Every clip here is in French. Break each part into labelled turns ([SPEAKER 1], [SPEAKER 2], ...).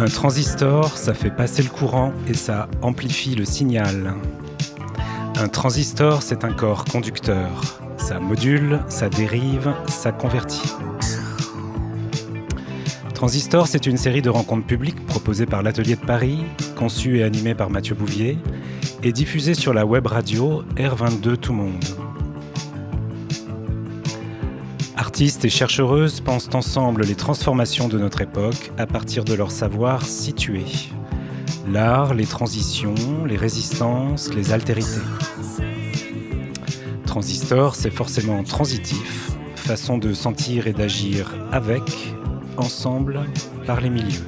[SPEAKER 1] Un transistor, ça fait passer le courant et ça amplifie le signal. Un transistor, c'est un corps conducteur. Ça module, ça dérive, ça convertit. Transistor, c'est une série de rencontres publiques proposées par l'Atelier de Paris, conçue et animée par Mathieu Bouvier, et diffusée sur la web radio R22 Tout Monde. Artistes et chercheuses pensent ensemble les transformations de notre époque à partir de leur savoir situé. L'art, les transitions, les résistances, les altérités. Transistor, c'est forcément transitif, façon de sentir et d'agir avec, ensemble, par les milieux.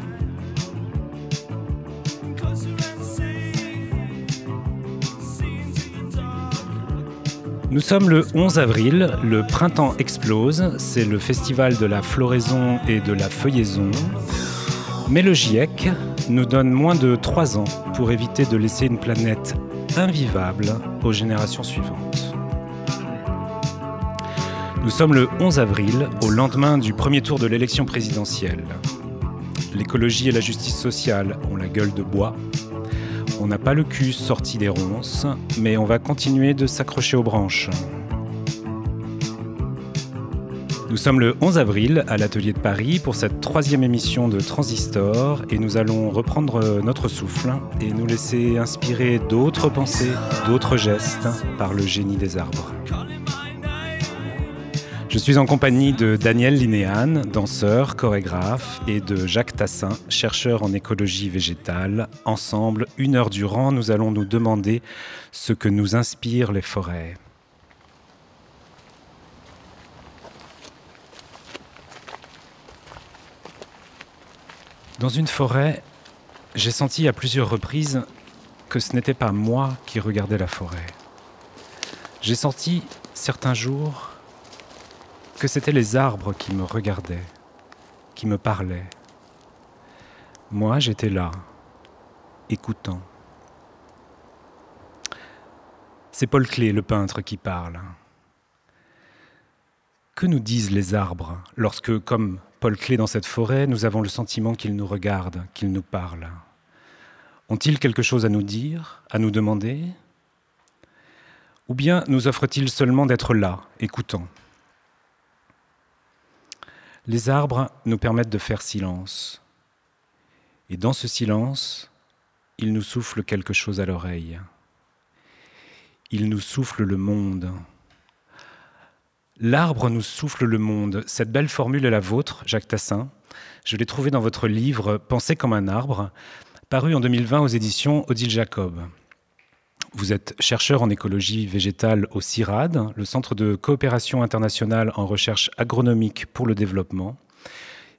[SPEAKER 1] Nous sommes le 11 avril, le printemps explose, c'est le festival de la floraison et de la feuillaison. Mais le GIEC nous donne moins de 3 ans pour éviter de laisser une planète invivable aux générations suivantes. Nous sommes le 11 avril, au lendemain du premier tour de l'élection présidentielle. L'écologie et la justice sociale ont la gueule de bois. On n'a pas le cul sorti des ronces, mais on va continuer de s'accrocher aux branches. Nous sommes le 11 avril à l'Atelier de Paris pour cette troisième émission de Transistor et nous allons reprendre notre souffle et nous laisser inspirer d'autres pensées, d'autres gestes par le génie des arbres. Je suis en compagnie de Daniel Linéane, danseur, chorégraphe, et de Jacques Tassin, chercheur en écologie végétale. Ensemble, une heure durant, nous allons nous demander ce que nous inspirent les forêts. Dans une forêt, j'ai senti à plusieurs reprises que ce n'était pas moi qui regardais la forêt. J'ai senti certains jours que c'était les arbres qui me regardaient, qui me parlaient. Moi, j'étais là, écoutant. C'est Paul Clé, le peintre, qui parle. Que nous disent les arbres lorsque, comme Paul Clé dans cette forêt, nous avons le sentiment qu'ils nous regardent, qu'ils nous parlent? Ont-ils quelque chose à nous dire, à nous demander? Ou bien nous offrent-ils seulement d'être là, écoutant? Les arbres nous permettent de faire silence. Et dans ce silence, ils nous soufflent quelque chose à l'oreille. Ils nous soufflent le monde. L'arbre nous souffle le monde. Cette belle formule est la vôtre, Jacques Tassin. Je l'ai trouvée dans votre livre Penser comme un arbre, paru en 2020 aux éditions Odile Jacob. Vous êtes chercheur en écologie végétale au CIRAD, le Centre de coopération internationale en recherche agronomique pour le développement.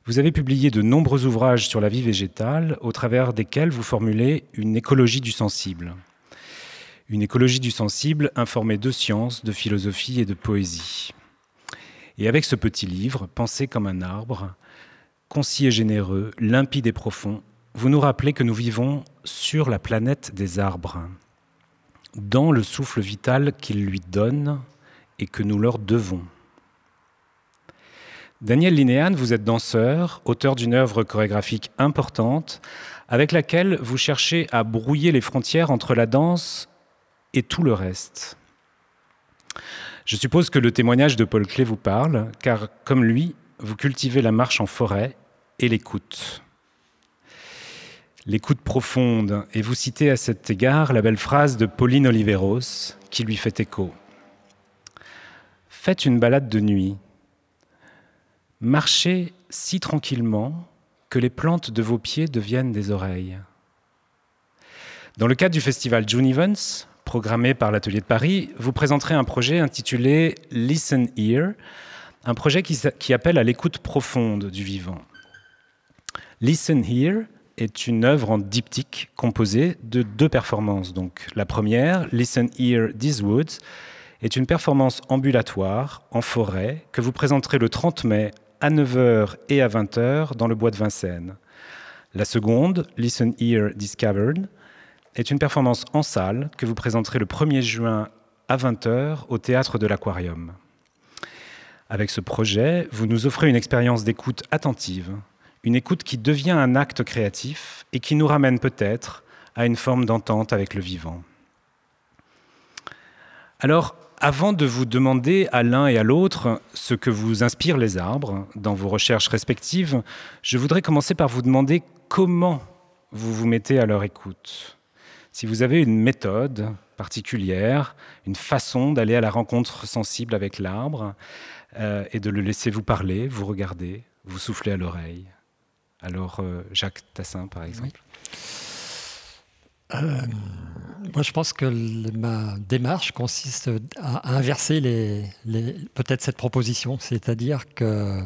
[SPEAKER 1] Vous avez publié de nombreux ouvrages sur la vie végétale, au travers desquels vous formulez une écologie du sensible. Une écologie du sensible informée de sciences, de philosophie et de poésie. Et avec ce petit livre, Penser comme un arbre, concis et généreux, limpide et profond, vous nous rappelez que nous vivons sur la planète des arbres dans le souffle vital qu'ils lui donnent et que nous leur devons. Daniel Linéane, vous êtes danseur, auteur d'une œuvre chorégraphique importante, avec laquelle vous cherchez à brouiller les frontières entre la danse et tout le reste. Je suppose que le témoignage de Paul Clé vous parle, car comme lui, vous cultivez la marche en forêt et l'écoute l'écoute profonde, et vous citez à cet égard la belle phrase de Pauline Oliveros qui lui fait écho. Faites une balade de nuit. Marchez si tranquillement que les plantes de vos pieds deviennent des oreilles. Dans le cadre du festival June Events, programmé par l'Atelier de Paris, vous présenterez un projet intitulé Listen Here, un projet qui, qui appelle à l'écoute profonde du vivant. Listen Here est une œuvre en diptyque composée de deux performances. Donc, la première, Listen Here These Woods, est une performance ambulatoire en forêt que vous présenterez le 30 mai à 9h et à 20h dans le bois de Vincennes. La seconde, Listen Here Discovered, est une performance en salle que vous présenterez le 1er juin à 20h au théâtre de l'Aquarium. Avec ce projet, vous nous offrez une expérience d'écoute attentive une écoute qui devient un acte créatif et qui nous ramène peut-être à une forme d'entente avec le vivant. Alors, avant de vous demander à l'un et à l'autre ce que vous inspirent les arbres dans vos recherches respectives, je voudrais commencer par vous demander comment vous vous mettez à leur écoute. Si vous avez une méthode particulière, une façon d'aller à la rencontre sensible avec l'arbre euh, et de le laisser vous parler, vous regarder, vous souffler à l'oreille. Alors, euh, Jacques Tassin, par exemple.
[SPEAKER 2] Euh, moi, je pense que ma démarche consiste à, inverser peut-être cette proposition, c'est-à-dire que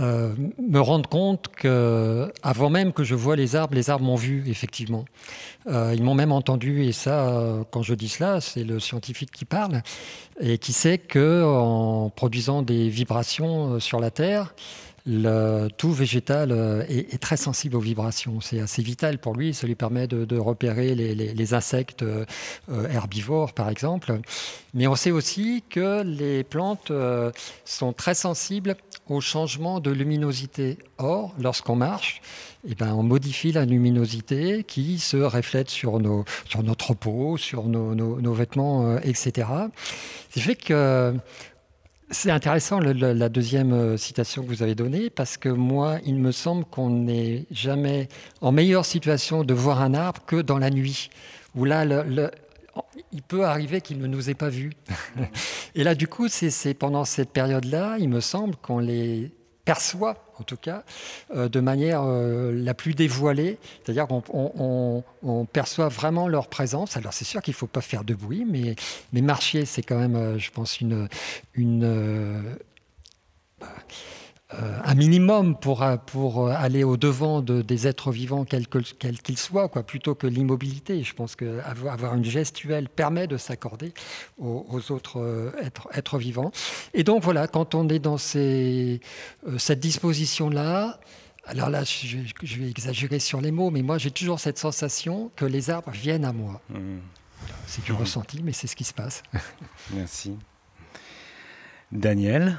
[SPEAKER 2] euh, me rendre compte que, avant même que je vois les arbres, les arbres m'ont vu effectivement. ils m'ont même entendu, et ça, quand je dis cela, c'est le scientifique qui parle et qui sait que en produisant des vibrations sur la Terre, le, tout végétal euh, est, très sensible aux vibrations. C'est assez vital pour lui. Ça lui permet de, repérer les, insectes euh, herbivores, par exemple. Mais on sait aussi que les plantes euh, sont très sensibles au changement de luminosité. Or, lorsqu'on marche, eh ben, on modifie la luminosité qui se reflète sur, notre peau, sur nos, vêtements, etc. Ce qui fait que c'est intéressant la deuxième euh, citation que vous avez donnée parce que moi, il me semble qu'on n'est jamais en meilleure situation de voir un arbre que dans la nuit, où là, il peut arriver qu'il ne nous ait pas vus. Et là, du coup, c'est pendant cette période-là, il me semble qu'on les perçoit, en tout cas, euh, de manière euh, la plus dévoilée. C'est-à-dire qu'on on, perçoit vraiment leur présence. Alors c'est sûr qu'il ne faut pas faire de bruit, mais, mais marcher, c'est quand même, euh, je pense, une, une euh, un minimum pour, euh, pour euh, aller au-devant de, des êtres vivants, quels qu'ils soient, quoi, plutôt que l'immobilité. Je pense qu'avoir une gestuelle permet de s'accorder aux, autres êtres, êtres, vivants. Et donc voilà, quand on est dans ces, cette disposition-là, alors là, je, je, vais exagérer sur les mots, mais moi j'ai toujours cette sensation que les arbres viennent à moi. Mmh. C'est du ressenti, mais c'est ce qui se passe.
[SPEAKER 1] Merci. Daniel?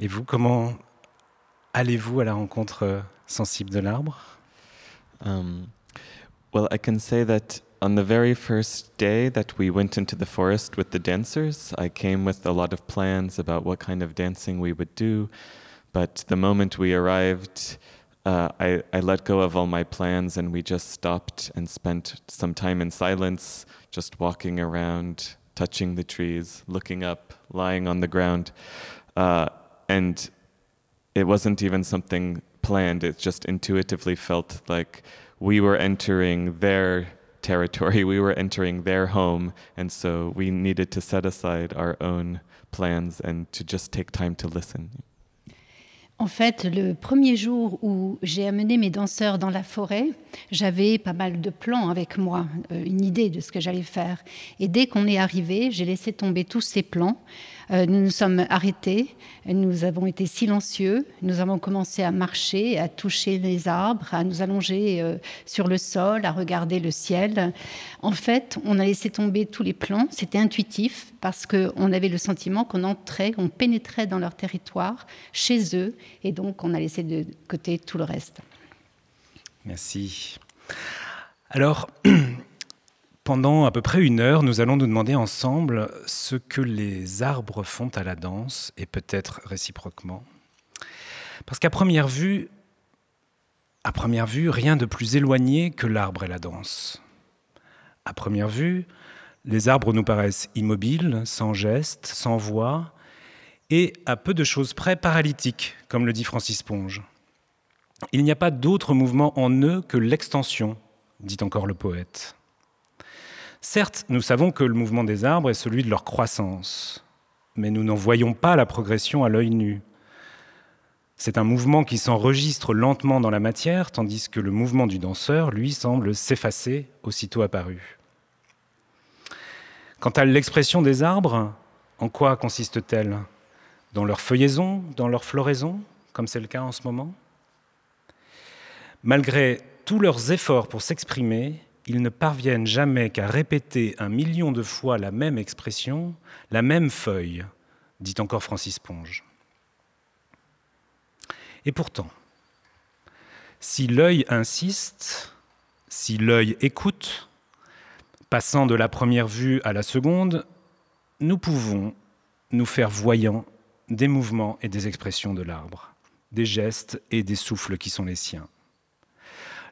[SPEAKER 1] Et vous, comment allez-vous à la rencontre sensible de l'arbre um,
[SPEAKER 3] Well, I can say that on the very first day that we went into the forest with the dancers, I came with a lot of plans about what kind of dancing we would do. But the moment we arrived, uh, I, I let go of all my plans and we just stopped and spent some time in silence, just walking around, touching the trees, looking up, lying on the ground. Uh, and it wasn't even something planned. It just intuitively felt like we were entering their territory, we were entering their home, and so we needed to set aside our own plans and to just take time to listen.
[SPEAKER 4] En fait, le premier jour où j'ai amené mes danseurs dans la forêt, j'avais pas mal de plans avec moi, euh, une idée de ce que j'allais faire. Et dès qu'on est arrivé, j'ai laissé tomber tous ces plans. Euh, nous nous sommes arrêtés, nous avons été silencieux, nous avons commencé à marcher, à toucher les arbres, à nous allonger euh, sur le sol, à regarder le ciel. En fait, on a laissé tomber tous les plans, c'était intuitif parce qu'on avait le sentiment qu'on entrait, on pénétrait dans leur territoire, chez eux, et donc on a laissé de côté tout le reste.
[SPEAKER 1] Merci. Alors, Pendant à peu près une heure, nous allons nous demander ensemble ce que les arbres font à la danse, et peut-être réciproquement. Parce qu'à première vue, rien de plus éloigné que l'arbre et la danse. À première vue, les arbres nous paraissent immobiles, sans geste, sans voix, et à peu de choses près paralytiques, comme le dit Francis Ponge. Il n'y a pas d'autre mouvement en eux que l'extension, dit encore le poète. Certes, nous savons que le mouvement des arbres est celui de leur croissance, mais nous n'en voyons pas la progression à l'œil nu. C'est un mouvement qui s'enregistre lentement dans la matière, tandis que le mouvement du danseur, lui, semble s'effacer aussitôt apparu. Quant à l'expression des arbres, en quoi consiste-t-elle? Dans leur feuillaison, dans leur floraison, comme c'est le cas en ce moment? Malgré tous leurs efforts pour s'exprimer, ils ne parviennent jamais qu'à répéter un million de fois la même expression, la même feuille, dit encore Francis Ponge. Et pourtant, Si l'œil insiste, si l'œil écoute, passant de la première vue à la seconde, nous pouvons nous faire voyants des mouvements et des expressions de l'arbre, des gestes et des souffles qui sont les siens.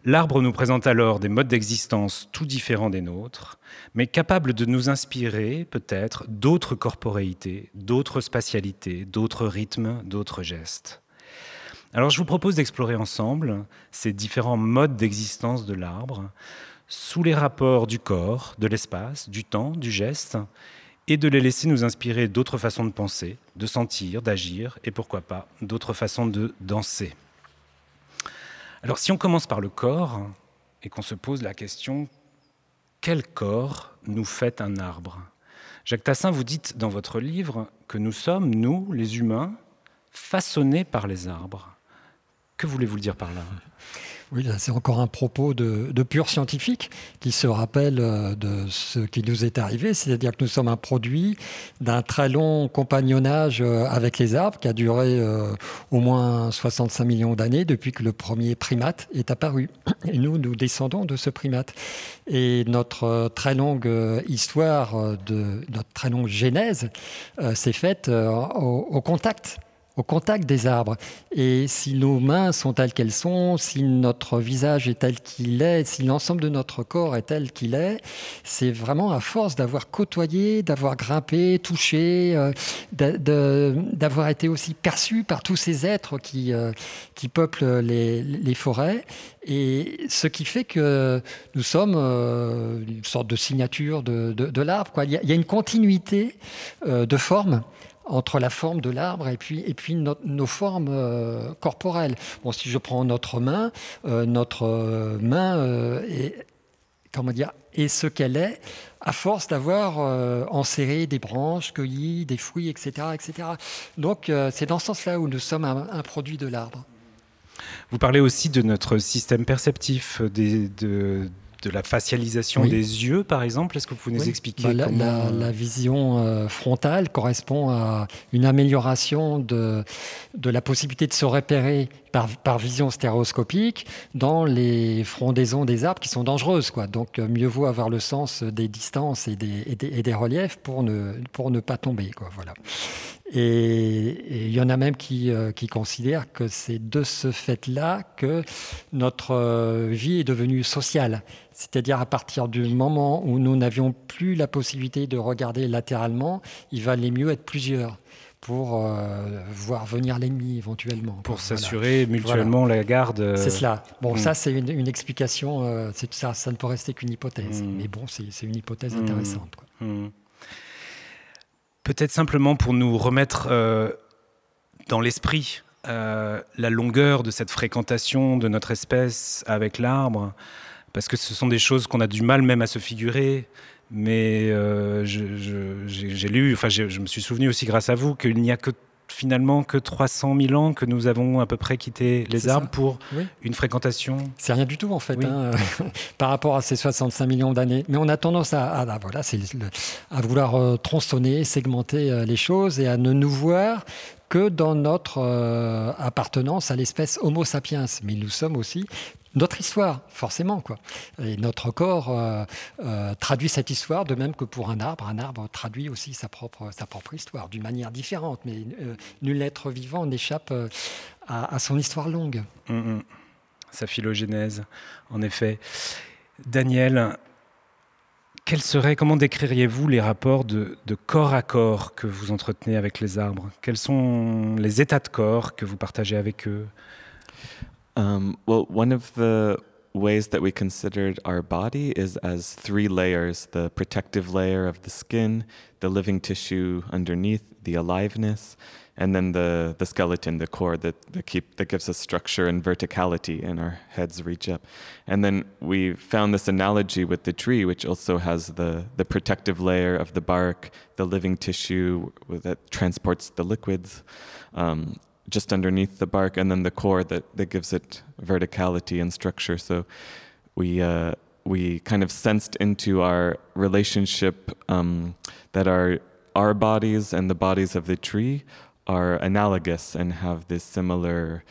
[SPEAKER 1] L'arbre nous présente alors des modes d'existence tout différents des nôtres, mais capables de nous inspirer peut-être d'autres corporéités, d'autres spatialités, d'autres rythmes, d'autres gestes. Alors je vous propose d'explorer ensemble ces différents modes d'existence de l'arbre sous les rapports du corps, de l'espace, du temps, du geste, et de les laisser nous inspirer d'autres façons de penser, de sentir, d'agir, et pourquoi pas d'autres façons de danser. Alors si on commence par le corps et qu'on se pose la question, quel corps nous fait un arbre? Jacques Tassin, vous dites dans votre livre que nous sommes, nous, les humains, façonnés par les arbres. Que voulez-vous dire par là?
[SPEAKER 2] Oui, c'est encore un propos de, pur scientifique qui se rappelle euh, de ce qui nous est arrivé, c'est-à-dire que nous sommes un produit d'un très long compagnonnage euh, avec les arbres qui a duré euh, au moins 65 millions d'années depuis que le premier primate est apparu. Et nous, nous descendons de ce primate. Et notre très longue histoire, de, notre très longue genèse s'est faite au contact au contact des arbres. Et si nos mains sont telles qu'elles sont, si notre visage est tel qu'il est, si l'ensemble de notre corps est tel qu'il est, c'est vraiment à force d'avoir côtoyé, d'avoir grimpé, touché, euh, d'avoir été aussi perçu par tous ces êtres qui, euh, qui peuplent les, forêts. Et ce qui fait que nous sommes euh, une sorte de signature de, l'arbre. Il, y a une continuité de forme entre la forme de l'arbre et puis, et puis nos formes euh, corporelles. Bon, si je prends notre main, euh, notre euh, main est, comment dire, est ce qu'elle est à force d'avoir enserré des branches, cueilli des fruits, etc. etc. Donc c'est dans ce sens-là où nous sommes un, produit de l'arbre.
[SPEAKER 1] Vous parlez aussi de notre système perceptif, des, de, de la facialisation des yeux, par exemple Est-ce que vous pouvez nous expliquer
[SPEAKER 2] bah,
[SPEAKER 1] comment...
[SPEAKER 2] la, vision euh, frontale correspond à une amélioration de, de la possibilité de se repérer par, par, vision stéréoscopique dans les frondaisons des arbres qui sont dangereuses. Quoi. Donc euh, mieux vaut avoir le sens des distances et des, et des, reliefs pour ne, pour ne pas tomber. Quoi. Voilà. Et il y en a même qui, euh, qui considèrent que c'est de ce fait-là que notre vie est devenue sociale. C'est-à-dire à partir du moment où nous n'avions plus la possibilité de regarder latéralement, il valait mieux être plusieurs pour euh, voir venir l'ennemi éventuellement.
[SPEAKER 1] Pour s'assurer mutuellement la garde. Euh,
[SPEAKER 2] c'est cela. Bon, hmm. ça c'est une, explication, euh, ça, ça ne peut rester qu'une hypothèse. Hmm. Mais bon, c'est une hypothèse hmm. intéressante.
[SPEAKER 1] Peut-être simplement pour nous remettre dans l'esprit la longueur de cette fréquentation de notre espèce avec l'arbre parce que ce sont des choses qu'on a du mal même à se figurer. Mais euh, j'ai lu, enfin je me suis souvenu aussi grâce à vous qu'il n'y a que finalement que 300 000 ans que nous avons à peu près quitté les arbres pour une fréquentation
[SPEAKER 2] C'est rien du tout en fait, hein, par rapport à ces 65 millions d'années. Mais on a tendance à, voilà, à vouloir euh, tronçonner, segmenter euh, les choses et à ne nous voir que dans notre appartenance à l'espèce Homo sapiens. Mais nous sommes aussi notre histoire, forcément. Quoi. Et notre corps euh, euh, traduit cette histoire de même que pour un arbre. Un arbre traduit aussi sa propre, histoire d'une manière différente, mais euh, nul être vivant n'échappe à, son histoire longue.
[SPEAKER 1] Hum, hum. Sa phylogénèse, en effet. Daniel, quel serait, comment décririez-vous les rapports de, corps à corps que vous entretenez avec les arbres? Quels sont les états de corps que vous partagez avec eux?
[SPEAKER 3] Um, well, one of the ways that we considered our body is as three layers the protective layer of the skin, the living tissue underneath, the aliveness, and then the, the skeleton, the core that, that, keep, that gives us structure and verticality, and our heads reach up. And then we found this analogy with the tree, which also has the, the protective layer of the bark, the living tissue that transports the liquids. Um, just underneath the bark, and then the core that, that gives it verticality and structure. So we uh, we kind of sensed into our relationship um, that our our bodies and the bodies of the tree are analogous and have this similar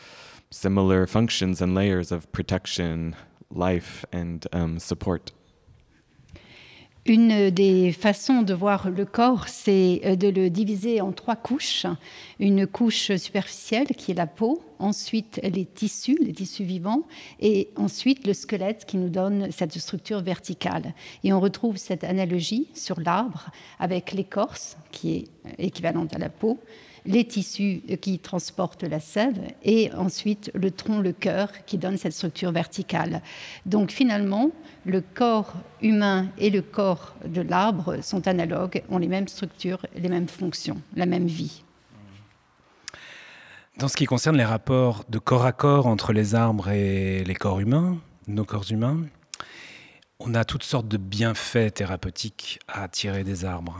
[SPEAKER 3] similar functions and layers of protection, life, and um, support.
[SPEAKER 4] Une des façons de voir le corps, c'est euh, de le diviser en trois couches. Une couche superficielle qui est la peau, ensuite les tissus, les tissus vivants, et ensuite le squelette qui nous donne cette structure verticale. Et on retrouve cette analogie sur l'arbre avec l'écorce qui est équivalente à la peau, les tissus qui transportent la sève et ensuite le tronc, le cœur qui donne cette structure verticale. Donc finalement, le corps humain et le corps de l'arbre sont analogues, ont les mêmes structures, les mêmes fonctions, la même vie.
[SPEAKER 1] Dans ce qui concerne les rapports de corps à corps entre les arbres et les corps humains, nos corps humains, on a toutes sortes de bienfaits thérapeutiques à tirer des arbres.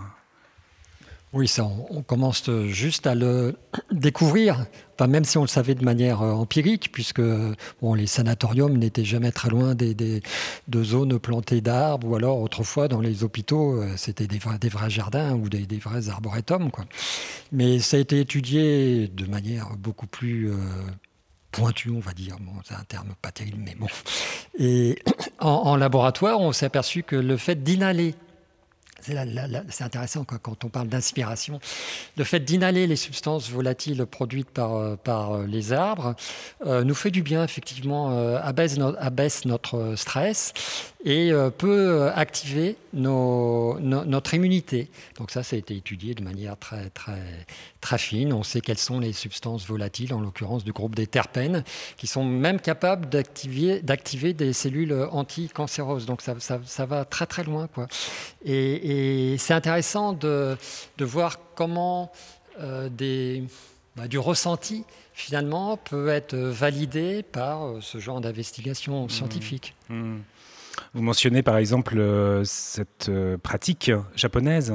[SPEAKER 2] Oui, ça, on, commence juste à le découvrir, enfin, même si on le savait de manière euh, empirique, puisque bon, les sanatoriums n'étaient jamais très loin des, de zones plantées d'arbres, ou alors autrefois dans les hôpitaux, euh, c'était des, vrais jardins ou des, vrais arboretums. Mais ça a été étudié de manière beaucoup plus... euh, pointue, on va dire. Bon, c'est un terme pas terrible, mais bon. Et en, en laboratoire, on s'est aperçu que le fait d'inhaler c'est intéressant quand on parle d'inspiration. Le fait d'inhaler les substances volatiles produites par, euh, par euh, les arbres euh, nous fait du bien, effectivement, abaisse, notre stress et peut activer notre immunité. Donc ça, ça a été étudié de manière très, très, très. On sait quelles sont les substances volatiles, en l'occurrence du groupe des terpènes, qui sont même capables d'activer, d'activer des cellules anticancéreuses. Donc ça, ça, ça, va très très loin. Quoi. Et, et c'est intéressant de, de, voir comment euh, des, bah, du ressenti finalement peut être validé par euh, ce genre d'investigation mmh. scientifique.
[SPEAKER 1] Mmh. Vous mentionnez par exemple euh, cette euh, pratique japonaise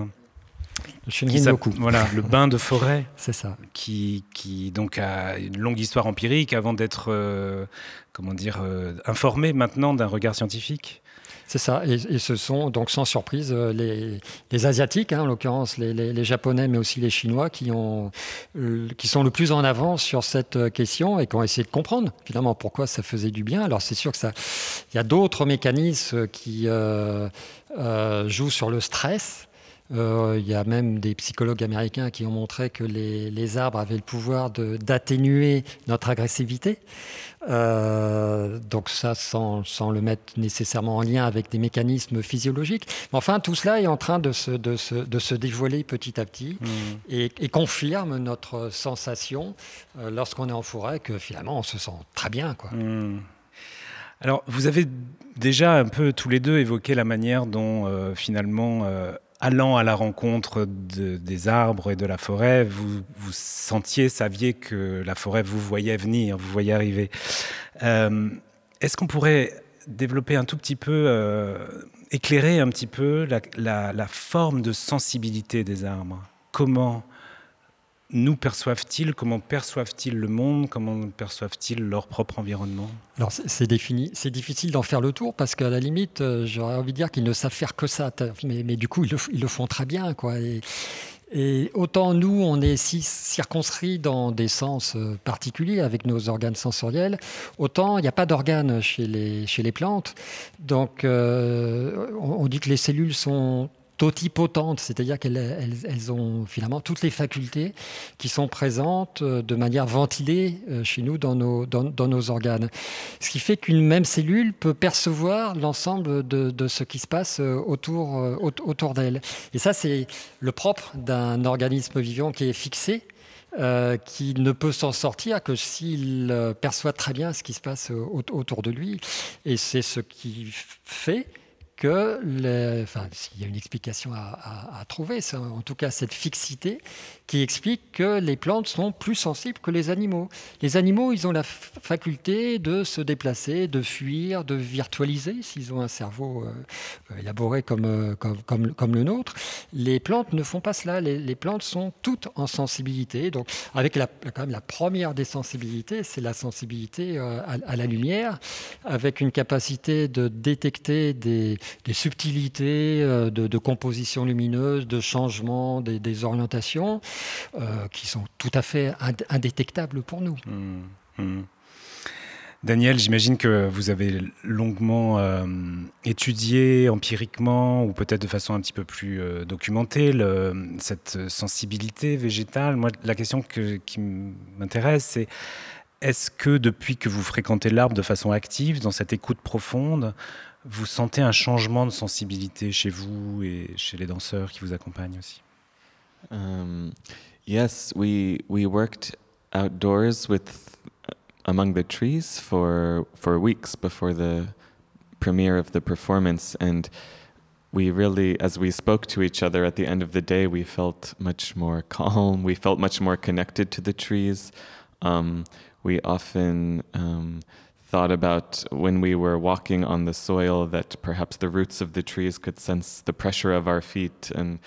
[SPEAKER 2] le Shinrin-yoku.
[SPEAKER 1] Voilà, le bain de forêt.
[SPEAKER 2] C'est ça.
[SPEAKER 1] Qui, qui, donc a une longue histoire empirique avant d'être, euh, comment dire, euh, informé maintenant d'un regard scientifique.
[SPEAKER 2] C'est ça, et, et, ce sont donc sans surprise euh, les, les Asiatiques, hein, en l'occurrence les, les, les, Japonais, mais aussi les Chinois, qui, ont, euh, qui sont le plus en avance sur cette question et qui ont essayé de comprendre finalement pourquoi ça faisait du bien. Alors c'est sûr que ça, il y a d'autres mécanismes qui euh, euh, jouent sur le stress. Euh, il y a même des psychologues américains qui ont montré que les, les arbres avaient le pouvoir d'atténuer notre agressivité. Euh, donc ça, sans, sans, le mettre nécessairement en lien avec des mécanismes physiologiques. Mais enfin, tout cela est en train de se, de se, de se dévoiler petit à petit mmh. et, et, confirme notre sensation euh, lorsqu'on est en forêt que finalement, on se sent très bien. Quoi.
[SPEAKER 1] Mmh. Alors, vous avez déjà un peu tous les deux évoqué la manière dont euh, finalement allant à la rencontre de, des arbres et de la forêt, vous, vous sentiez, saviez que la forêt vous voyait venir, vous voyait arriver. Euh, Est-ce qu'on pourrait développer un tout petit peu, euh, éclairer un petit peu la forme de sensibilité des arbres? Comment nous perçoivent-ils Comment perçoivent-ils le monde Comment perçoivent-ils leur propre environnement?
[SPEAKER 2] Alors c'est défini, c'est difficile d'en faire le tour parce qu'à la limite, euh, j'aurais envie de dire qu'ils ne savent faire que ça, mais, du coup ils le, font très bien. Et, autant nous, on est si circonscrit dans des sens euh, particuliers avec nos organes sensoriels, autant il n'y a pas d'organes chez les, plantes. Donc euh, on dit que les cellules sont totipotentes, c'est-à-dire qu'elles elles, elles ont finalement toutes les facultés qui sont présentes de manière ventilée chez nous dans nos, organes. Ce qui fait qu'une même cellule peut percevoir l'ensemble de, ce qui se passe autour, autour d'elle. Et ça, c'est le propre d'un organisme vivant qui est fixé euh, qui ne peut s'en sortir que s'il euh, perçoit très bien ce qui se passe autour de lui. Et c'est ce qui fait que, s'il y a une explication à, trouver, c'est en tout cas cette fixité qui explique que les plantes sont plus sensibles que les animaux. Les animaux, ils ont la faculté de se déplacer, de fuir, de virtualiser, s'ils ont un cerveau euh, élaboré comme, euh, comme, comme, comme, le nôtre. Les plantes ne font pas cela. Les, plantes sont toutes en sensibilité. Donc, avec la, quand même la première des sensibilités, c'est la sensibilité euh, à, la lumière, avec une capacité de détecter des, des subtilités euh, de, composition lumineuse, de changement des, orientations. Euh, qui sont tout à fait indétectables pour nous.
[SPEAKER 1] Mmh, mmh. Daniel, j'imagine que vous avez longuement euh, étudié empiriquement ou peut-être de façon un petit peu plus documentée cette sensibilité végétale. Moi, la question qui m'intéresse, c'est est-ce que depuis que vous fréquentez l'arbre de façon active, dans cette écoute profonde, vous sentez un changement de sensibilité chez vous et chez les danseurs qui vous accompagnent aussi
[SPEAKER 3] um, Yes, we, we worked outdoors with among the trees for for weeks before the premiere of the performance. And we really as we spoke to each other at the end of the day we felt much more calm. We felt much more connected to the trees. Um, we often um, thought about when we were walking on the soil that perhaps the roots of the trees could sense the pressure of our feet and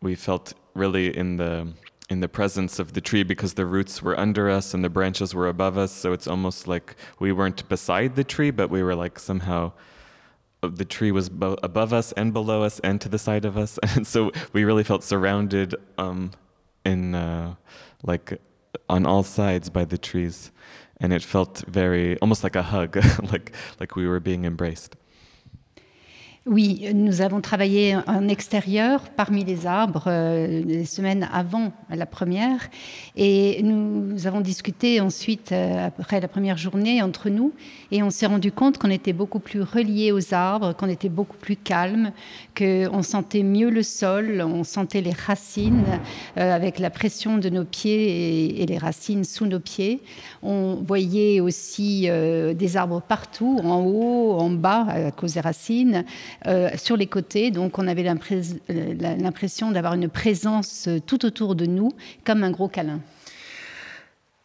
[SPEAKER 3] we felt really in the in the presence of the tree because the roots were under us and the branches were above us. So it's almost like we weren't beside the tree, but we were like somehow the tree was bo- above us and below us and to the side of us. And so we really felt surrounded um, in uh, like on all sides by the trees. And it felt very almost like a hug, like like we were being embraced.
[SPEAKER 4] Oui, nous avons travaillé en extérieur parmi les arbres euh, les semaines avant la première et nous avons discuté ensuite euh, après la première journée entre nous et on s'est rendu compte qu'on était beaucoup plus reliés aux arbres, qu'on était beaucoup plus calme, qu'on sentait mieux le sol, on sentait les racines euh, avec la pression de nos pieds et, les racines sous nos pieds. On voyait aussi des arbres partout, en haut, en bas à cause des racines. Euh, sur les côtés. Donc on avait l'impression d'avoir une présence euh, tout autour de nous, comme un gros câlin.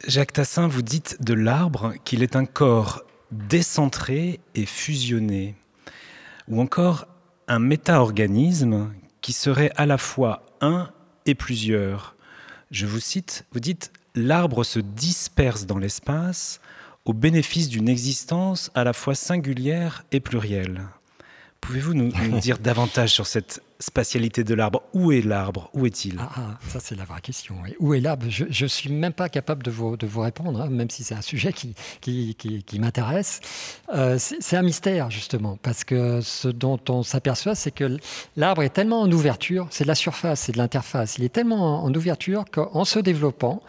[SPEAKER 1] Jacques Tassin, vous dites de l'arbre qu'il est un corps décentré et fusionné, ou encore un méta-organisme qui serait à la fois un et plusieurs. Je vous cite, vous dites L'arbre se disperse dans l'espace au bénéfice d'une existence à la fois singulière et plurielle. Pouvez-vous nous, dire davantage sur cette spatialité de l'arbre? Où est l'arbre? Où est-il?
[SPEAKER 2] Ah, ah, Ça, c'est la vraie question. Où est l'arbre? Je ne suis même pas capable de vous, de vous répondre, hein, même si c'est un sujet qui, qui, qui, m'intéresse. Euh, c'est un mystère, justement, parce que ce dont on s'aperçoit, c'est que l'arbre est tellement en ouverture, c'est de la surface, c'est de l'interface, il est tellement en, ouverture qu'en se développant,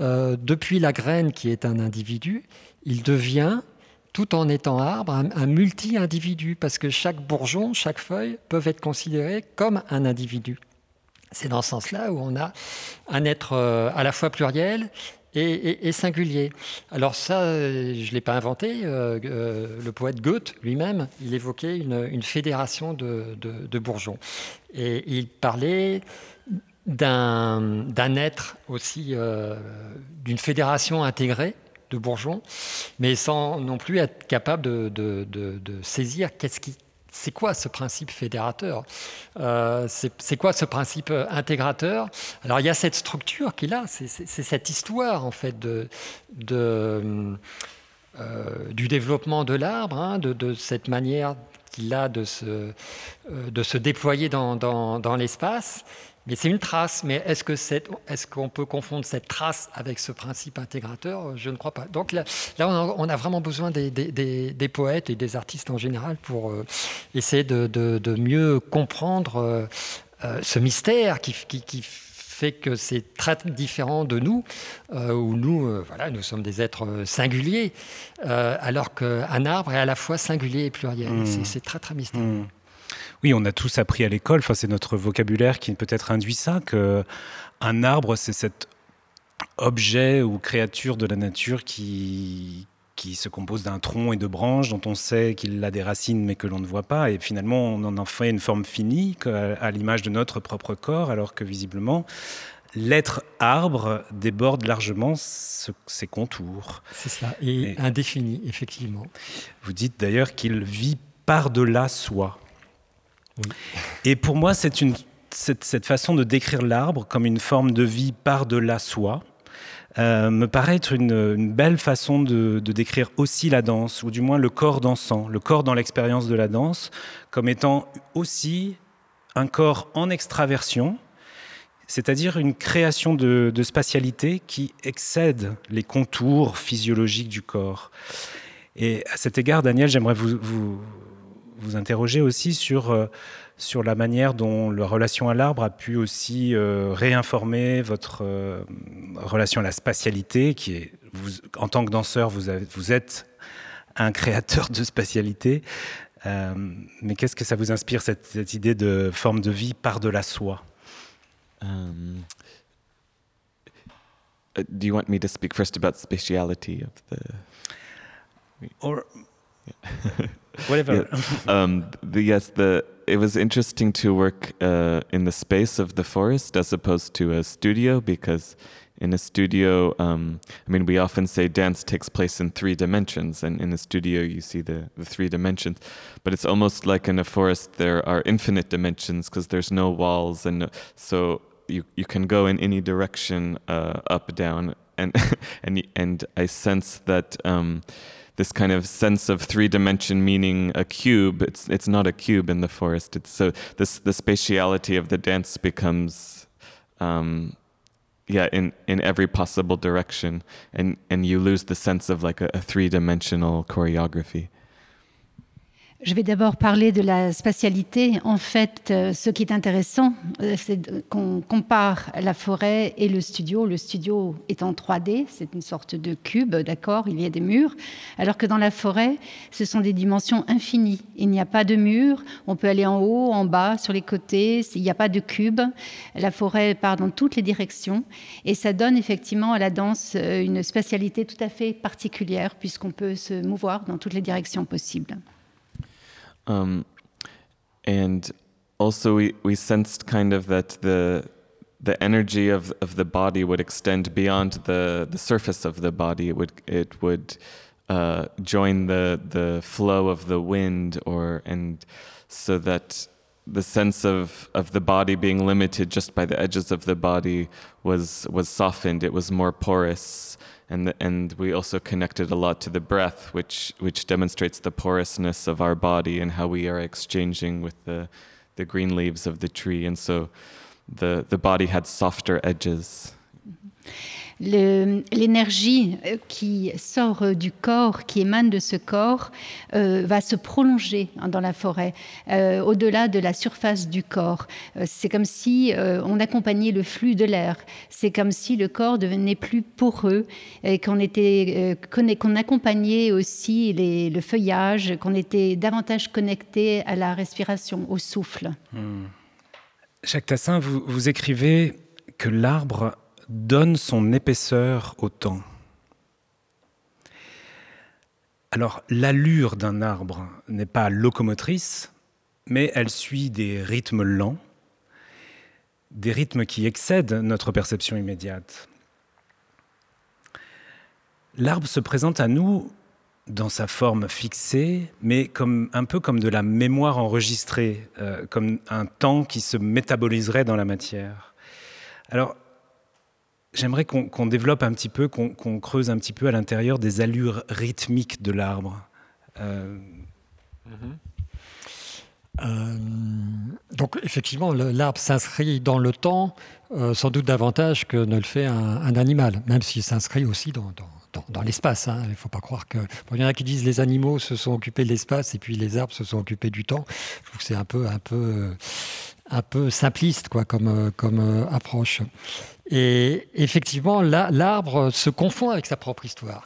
[SPEAKER 2] euh, depuis la graine qui est un individu, il devient tout en étant arbre, un, multi-individu, parce que chaque bourgeon, chaque feuille peuvent être considérés comme un individu. C'est dans ce sens-là où on a un être euh, à la fois pluriel et, singulier. Alors ça, euh, je ne l'ai pas inventé. Euh, le poète Goethe lui-même, il évoquait une, fédération de, bourgeons. Et il parlait d'un être aussi, d'une fédération intégrée de bourgeons, mais sans non plus être capable de, saisir qu'est-ce qui c'est quoi ce principe fédérateur euh, C'est quoi ce principe intégrateur Alors il y a cette structure qui est là, c'est cette histoire en fait de, euh, du développement de l'arbre, hein, de, cette manière qu'il a de se, euh, de se déployer dans, dans l'espace. Mais c'est une trace. Mais est-ce qu'on est peut confondre cette trace avec ce principe intégrateur? Je ne crois pas. Donc là, là on, a, vraiment besoin des, des, des, poètes et des artistes en général pour euh, essayer de, de, mieux comprendre euh, euh, ce mystère qui, qui, qui fait que c'est très différent de nous, où nous, voilà, nous sommes des êtres singuliers, alors qu'un arbre est à la fois singulier et pluriel. Mmh. C'est très très mystérieux. Mmh.
[SPEAKER 1] Oui, on a tous appris à l'école, enfin, c'est notre vocabulaire qui peut-être induit ça, que un arbre, c'est cet objet ou créature de la nature qui, qui se compose d'un tronc et de branches dont on sait qu'il a des racines mais que l'on ne voit pas. Et finalement, on en fait une forme finie à l'image de notre propre corps, alors que visiblement, l'être arbre déborde largement ses contours.
[SPEAKER 2] C'est ça, et, indéfini, effectivement.
[SPEAKER 1] Vous dites d'ailleurs qu'il vit par-delà soi. Et pour moi, cette, façon de décrire l'arbre comme une forme de vie par-delà soi. Euh, me paraît être une, belle façon de, décrire aussi la danse, ou du moins le corps dansant, le corps dans l'expérience de la danse, comme étant aussi un corps en extraversion, c'est-à-dire une création de, spatialité qui excède les contours physiologiques du corps. Et à cet égard, Daniel, j'aimerais vous, vous, interroger aussi sur, euh, sur la manière dont la relation à l'arbre a pu aussi euh, réinformer votre euh, relation à la spatialité, qui est, vous, en tant que danseur, vous, avez, vous êtes un créateur de spatialité. Euh, mais qu'est-ce que ça vous inspire, cette, cette idée de forme de vie par-delà soi
[SPEAKER 3] Do you want me to speak first about speciality of the...
[SPEAKER 1] Or... Whatever.
[SPEAKER 3] Yeah. Um, the, yes, the it was interesting to work uh, in the space of the forest as opposed to a studio because in a studio, um, I mean, we often say dance takes place in three dimensions, and in a studio you see the, the three dimensions. But it's almost like in a forest there are infinite dimensions because there's no walls, and so you you can go in any direction, uh, up, down, and and and I sense that. Um, this kind of sense of three dimension meaning a cube. It's it's not a cube in the forest. It's so this the spatiality of the dance becomes um, yeah in in every possible direction and and you lose the sense of like a, a three dimensional choreography
[SPEAKER 4] Je vais d'abord parler de la spatialité. En fait, euh, ce qui est intéressant, euh, c'est qu'on compare la forêt et le studio. Le studio est en 3D, c'est une sorte de cube, d'accord Il y a des murs. Alors que dans la forêt, ce sont des dimensions infinies. Il n'y a pas de murs, on peut aller en haut, en bas, sur les côtés, il n'y a pas de cube. La forêt part dans toutes les directions et ça donne effectivement à la danse euh, une spatialité tout à fait particulière puisqu'on peut se mouvoir dans toutes les directions possibles.
[SPEAKER 3] Um, and also, we, we sensed kind of that the the energy of, of the body would extend beyond the, the surface of the body. It would it would uh, join the the flow of the wind, or and so that the sense of, of the body being limited just by the edges of the body was was softened. It was more porous and the, and we also connected a lot to the breath, which which demonstrates the porousness of our body and how we are exchanging with the the green leaves of the tree, and so the the body had softer edges.
[SPEAKER 4] Mm-hmm. L'énergie euh, qui sort euh, du corps, qui émane de ce corps, euh, va se prolonger hein, dans la forêt, au-delà de la surface du corps. C'est comme si on accompagnait le flux de l'air. C'est comme si le corps devenait plus poreux et qu'on accompagnait aussi le feuillage, qu'on était davantage connecté à la respiration, au souffle. Hmm.
[SPEAKER 1] Jacques Tassin, vous écrivez que l'arbre donne son épaisseur au temps. Alors l'allure d'un arbre n'est pas locomotrice, mais elle suit des rythmes lents, des rythmes qui excèdent notre perception immédiate. L'arbre se présente à nous dans sa forme fixée, mais comme, un peu comme de la mémoire enregistrée, euh, comme un temps qui se métaboliserait dans la matière. Alors, J'aimerais qu'on qu développe un petit peu, qu'on qu creuse un petit peu à l'intérieur des allures rythmiques de l'arbre. Euh...
[SPEAKER 2] -hmm. euh, donc effectivement, l'arbre s'inscrit dans le temps, euh, sans doute davantage que ne le fait un, un animal, même s'il s'inscrit aussi dans, dans, dans, dans l'espace. Hein. Il ne faut pas croire que... Bon, il y en a qui disent les animaux se sont occupés de l'espace et puis les arbres se sont occupés du temps. Je trouve que c'est un peu, un peu, un peu simpliste quoi, comme, comme euh, approche. Et effectivement, l'arbre se confond avec sa propre histoire.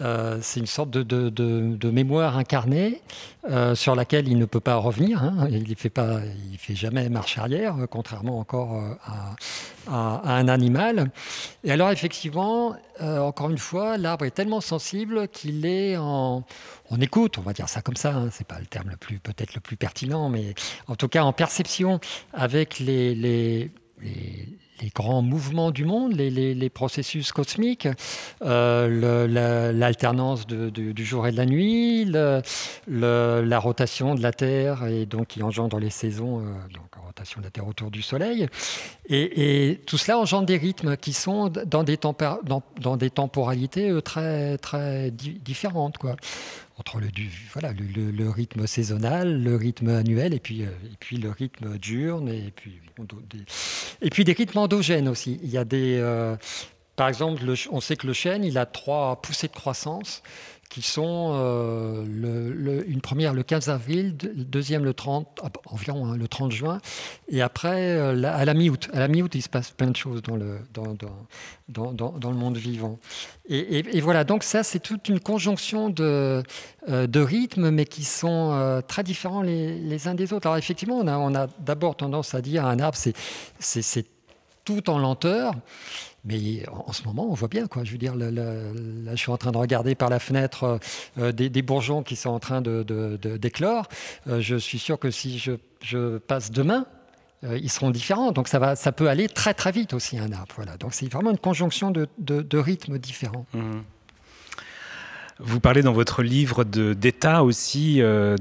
[SPEAKER 2] Euh, c'est une sorte de, mémoire incarnée euh, sur laquelle il ne peut pas revenir. Hein. Il ne fait, fait jamais marche arrière, euh, contrairement encore à, un animal. Et alors, effectivement, encore une fois, l'arbre est tellement sensible qu'il est en, en, écoute, on va dire ça comme ça, hein. c'est pas le terme peut-être le plus pertinent, mais en tout cas en perception avec les les grands mouvements du monde, les, processus cosmiques, euh, l'alternance du jour et de la nuit, la rotation de la Terre et donc qui engendre les saisons, euh, donc rotation de la Terre autour du Soleil. Et, tout cela engendre des rythmes qui sont dans des, temporalités euh, très, très di différentes. Quoi entre le, voilà, le, le, rythme saisonnal, le rythme annuel, et puis, euh, et puis le rythme diurne, et puis, des, et puis des rythmes endogènes aussi. Il y a des, euh, par exemple, le, on sait que le chêne, il a trois poussées de croissance qui sont le, une première le 15 avril, deuxième le 30, environ hein, le 30 juin, et après à la mi-août. À la mi-août, il se passe plein de choses dans le, dans, le monde vivant. Et, voilà, donc ça, c'est toute une conjonction de, de rythmes, mais qui sont très différents les, les, uns des autres. Alors effectivement, on a, on a d'abord tendance à dire un arbre, c'est tout en lenteur. Mais en, ce moment, on voit bien, quoi. Je veux dire, là, je suis en train de regarder par la fenêtre euh, des, bourgeons qui sont en train d'éclore. De, euh, je suis sûr que si je, passe demain, euh, ils seront différents. Donc ça, va, ça peut aller très très vite aussi un arbre. Voilà. Donc c'est vraiment une conjonction de, rythmes différents.
[SPEAKER 1] Mmh. Vous parlez dans votre livre d'état aussi, de,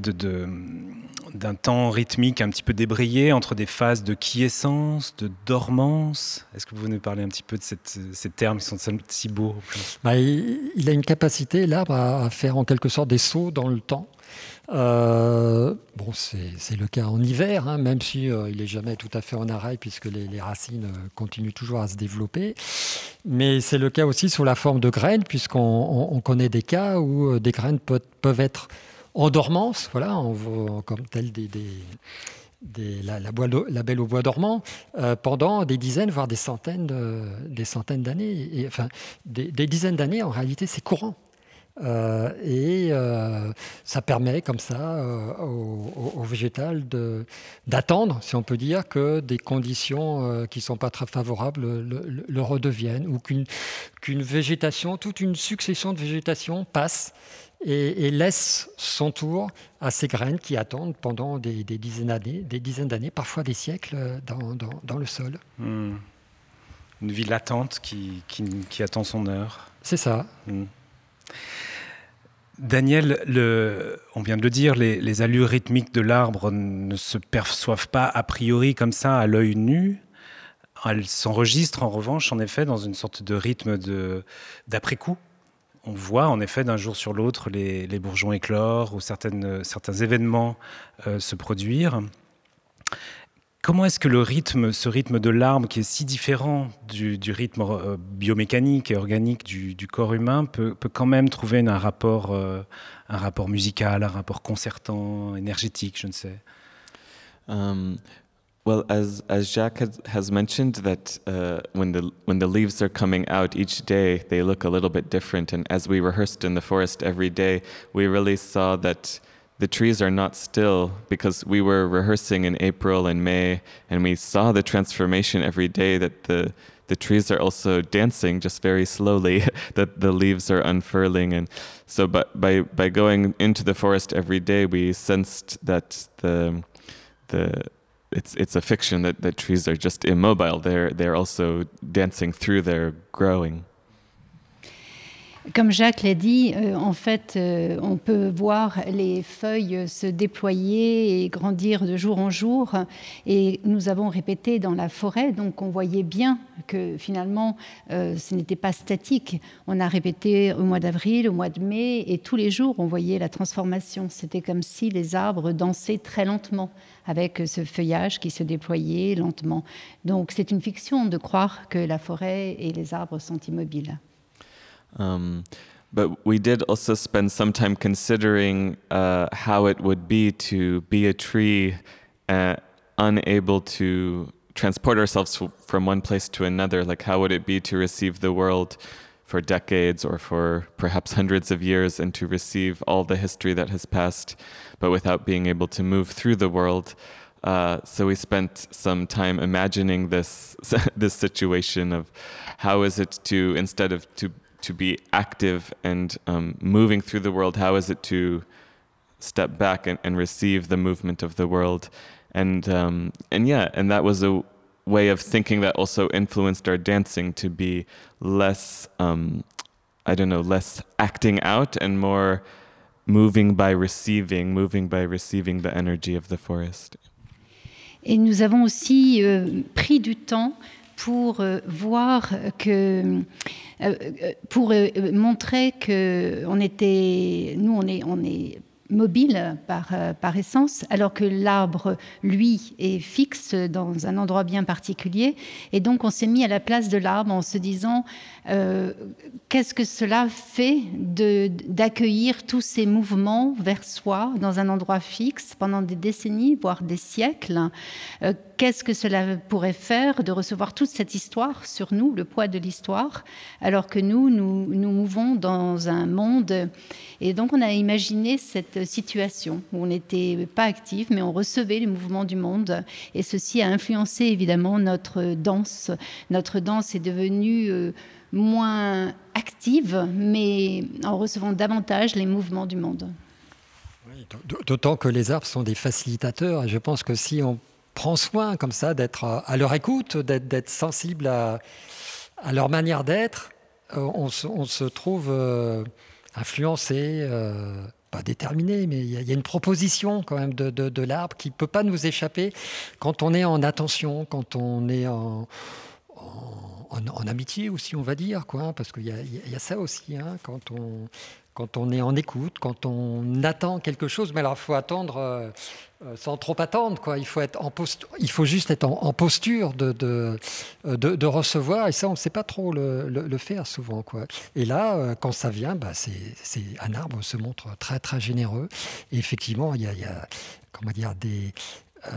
[SPEAKER 1] d'un temps rythmique un petit peu débrayé entre des phases de quiescence, de dormance. Est-ce que vous venez parler un petit peu de ces termes qui sont si beaux
[SPEAKER 2] bah, il, a une capacité, l'arbre, à faire en quelque sorte des sauts dans le temps. Euh, bon, c'est le cas en hiver, hein, même si euh, il n'est jamais tout à fait en arrêt puisque les, racines euh, continuent toujours à se développer. Mais c'est le cas aussi sous la forme de graines, puisqu'on connaît des cas où des graines peuvent être en dormance, voilà, comme tel des, la, la, belle au bois dormant, euh, pendant des dizaines, voire des centaines, des centaines d'années. Et, enfin, des, dizaines d'années, en réalité, c'est courant. Euh, et euh, ça permet comme ça au, végétal d'attendre, si on peut dire, que des conditions qui ne sont pas très favorables le, redeviennent, ou qu'une végétation, toute une succession de végétation passe et, laisse son tour à ces graines qui attendent pendant des, dizaines d'années, des dizaines d'années, parfois des siècles dans, le sol. Hmm.
[SPEAKER 1] Une vie latente qui, qui, attend son heure.
[SPEAKER 2] C'est ça.
[SPEAKER 1] Hmm. Daniel, le, on vient de le dire, les, les allures rythmiques de l'arbre ne se perçoivent pas a priori comme ça à l'œil nu. Elles s'enregistrent en revanche, en effet, dans une sorte de rythme d'après-coup on voit en effet d'un jour sur l'autre les, bourgeons éclore ou certaines, certains événements euh, se produire. Comment est-ce que le rythme, ce rythme de l'arbre qui est si différent du, rythme euh, biomécanique et organique du, corps humain peut, quand même trouver un rapport, euh, un rapport musical, un rapport concertant, énergétique, je ne sais?
[SPEAKER 3] Well, as as Jacques has, has mentioned that uh, when the when the leaves are coming out each day, they look a little bit different. And as we rehearsed in the forest every day, we really saw that the trees are not still because we were rehearsing in April and May, and we saw the transformation every day that the the trees are also dancing just very slowly that the leaves are unfurling and so but by by going into the forest every day we sensed that the the it's it's a fiction that, that trees are just immobile. They're they're also dancing through their growing.
[SPEAKER 4] Comme Jacques l'a dit, euh, en fait, euh, on peut voir les feuilles se déployer et grandir de jour en jour. Et nous avons répété dans la forêt, donc on voyait bien que finalement, euh, ce n'était pas statique. On a répété au mois d'avril, au mois de mai, et tous les jours, on voyait la transformation. C'était comme si les arbres dansaient très lentement avec ce feuillage qui se déployait lentement. Donc c'est une fiction de croire que la forêt et les arbres sont immobiles.
[SPEAKER 3] Um, but we did also spend some time considering uh, how it would be to be a tree uh, unable to transport ourselves from one place to another. Like, how would it be to receive the world? For decades or for perhaps hundreds of years and to receive all the history that has passed, but without being able to move through the world? Uh, so we spent some time imagining this this situation of how is it to instead of to to be active and um, moving through the world? How is it to step back and, and receive the movement of the world? And um, and yeah, and that was a way of thinking that also influenced our dancing to be less, um, I don't know, less acting out and more moving by receiving, moving by receiving the energy of the forest.
[SPEAKER 4] Et nous avons aussi euh, pris du temps pour euh, voir que, euh, pour euh, montrer que on était, nous on est, on est mobile par, euh, par essence, alors que l'arbre, lui, est fixe dans un endroit bien particulier. Et donc on s'est mis à la place de l'arbre en se disant euh, qu'est-ce que cela fait d'accueillir tous ces mouvements vers soi dans un endroit fixe pendant des décennies, voire des siècles? Euh, Qu'est-ce que cela pourrait faire de recevoir toute cette histoire sur nous, le poids de l'histoire, alors que nous, nous, nous mouvons dans un monde? Et donc on a imaginé cette situation où on n'était pas actif, mais on recevait les mouvements du monde. Et ceci a influencé évidemment notre danse. Notre danse est devenue... Euh, moins active, mais en recevant davantage les mouvements du monde.
[SPEAKER 2] D'autant que les arbres sont des facilitateurs, et je pense que si on prend soin comme ça d'être à leur écoute, d'être sensible à, leur manière d'être, euh, on, se trouve euh, influencé, pas déterminé, mais il y, a une proposition quand même de, l'arbre qui ne peut pas nous échapper quand on est en attention, quand on est en en, amitié aussi, on va dire, quoi, parce qu'il y, a ça aussi, hein, quand, on, quand on est en écoute, quand on attend quelque chose. Mais alors, il faut attendre euh, euh, sans trop attendre, quoi. Il faut, être en il faut juste être en, posture de de, de, recevoir, et ça, on ne sait pas trop le, faire souvent, quoi. Et là, euh, quand ça vient, bah, c'est, un arbre se montre très, très généreux. Et effectivement, il y a, il y a comment dire, des, euh,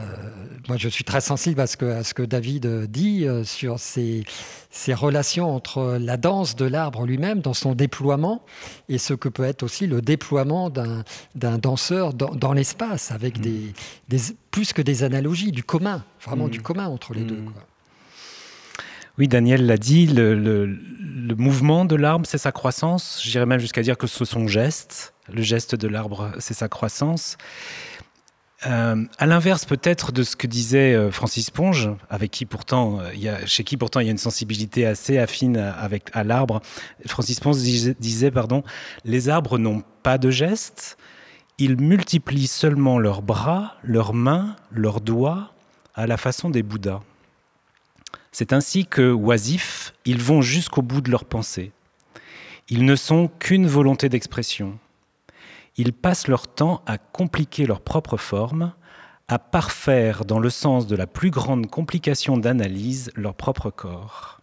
[SPEAKER 2] moi, je suis très sensible à ce que, à ce que David dit euh, sur ces, ces, relations entre la danse de l'arbre lui-même dans son déploiement et ce que peut être aussi le déploiement d'un danseur dans, dans l'espace, avec mm. des, des, plus que des analogies, du commun, vraiment du mm. commun entre les deux. Mm. Quoi.
[SPEAKER 1] Oui, Daniel l'a dit, le, le, le, mouvement de l'arbre, c'est sa croissance. J'irais même jusqu'à dire que ce sont geste. Le geste de l'arbre, c'est sa croissance. Euh, à l'inverse peut-être de ce que disait euh, Francis Ponge, avec qui pourtant, euh, chez qui pourtant il y a une sensibilité assez affine avec, à l'arbre, Francis Ponge disait, pardon, les arbres n'ont pas de gestes, ils multiplient seulement leurs bras, leurs mains, leurs doigts, à la façon des Bouddhas. C'est ainsi que, oisifs, ils vont jusqu'au bout de leurs pensées. Ils ne sont qu'une volonté d'expression ils passent leur temps à compliquer leur propre forme, à parfaire dans le sens de la plus grande complication d'analyse leur propre corps.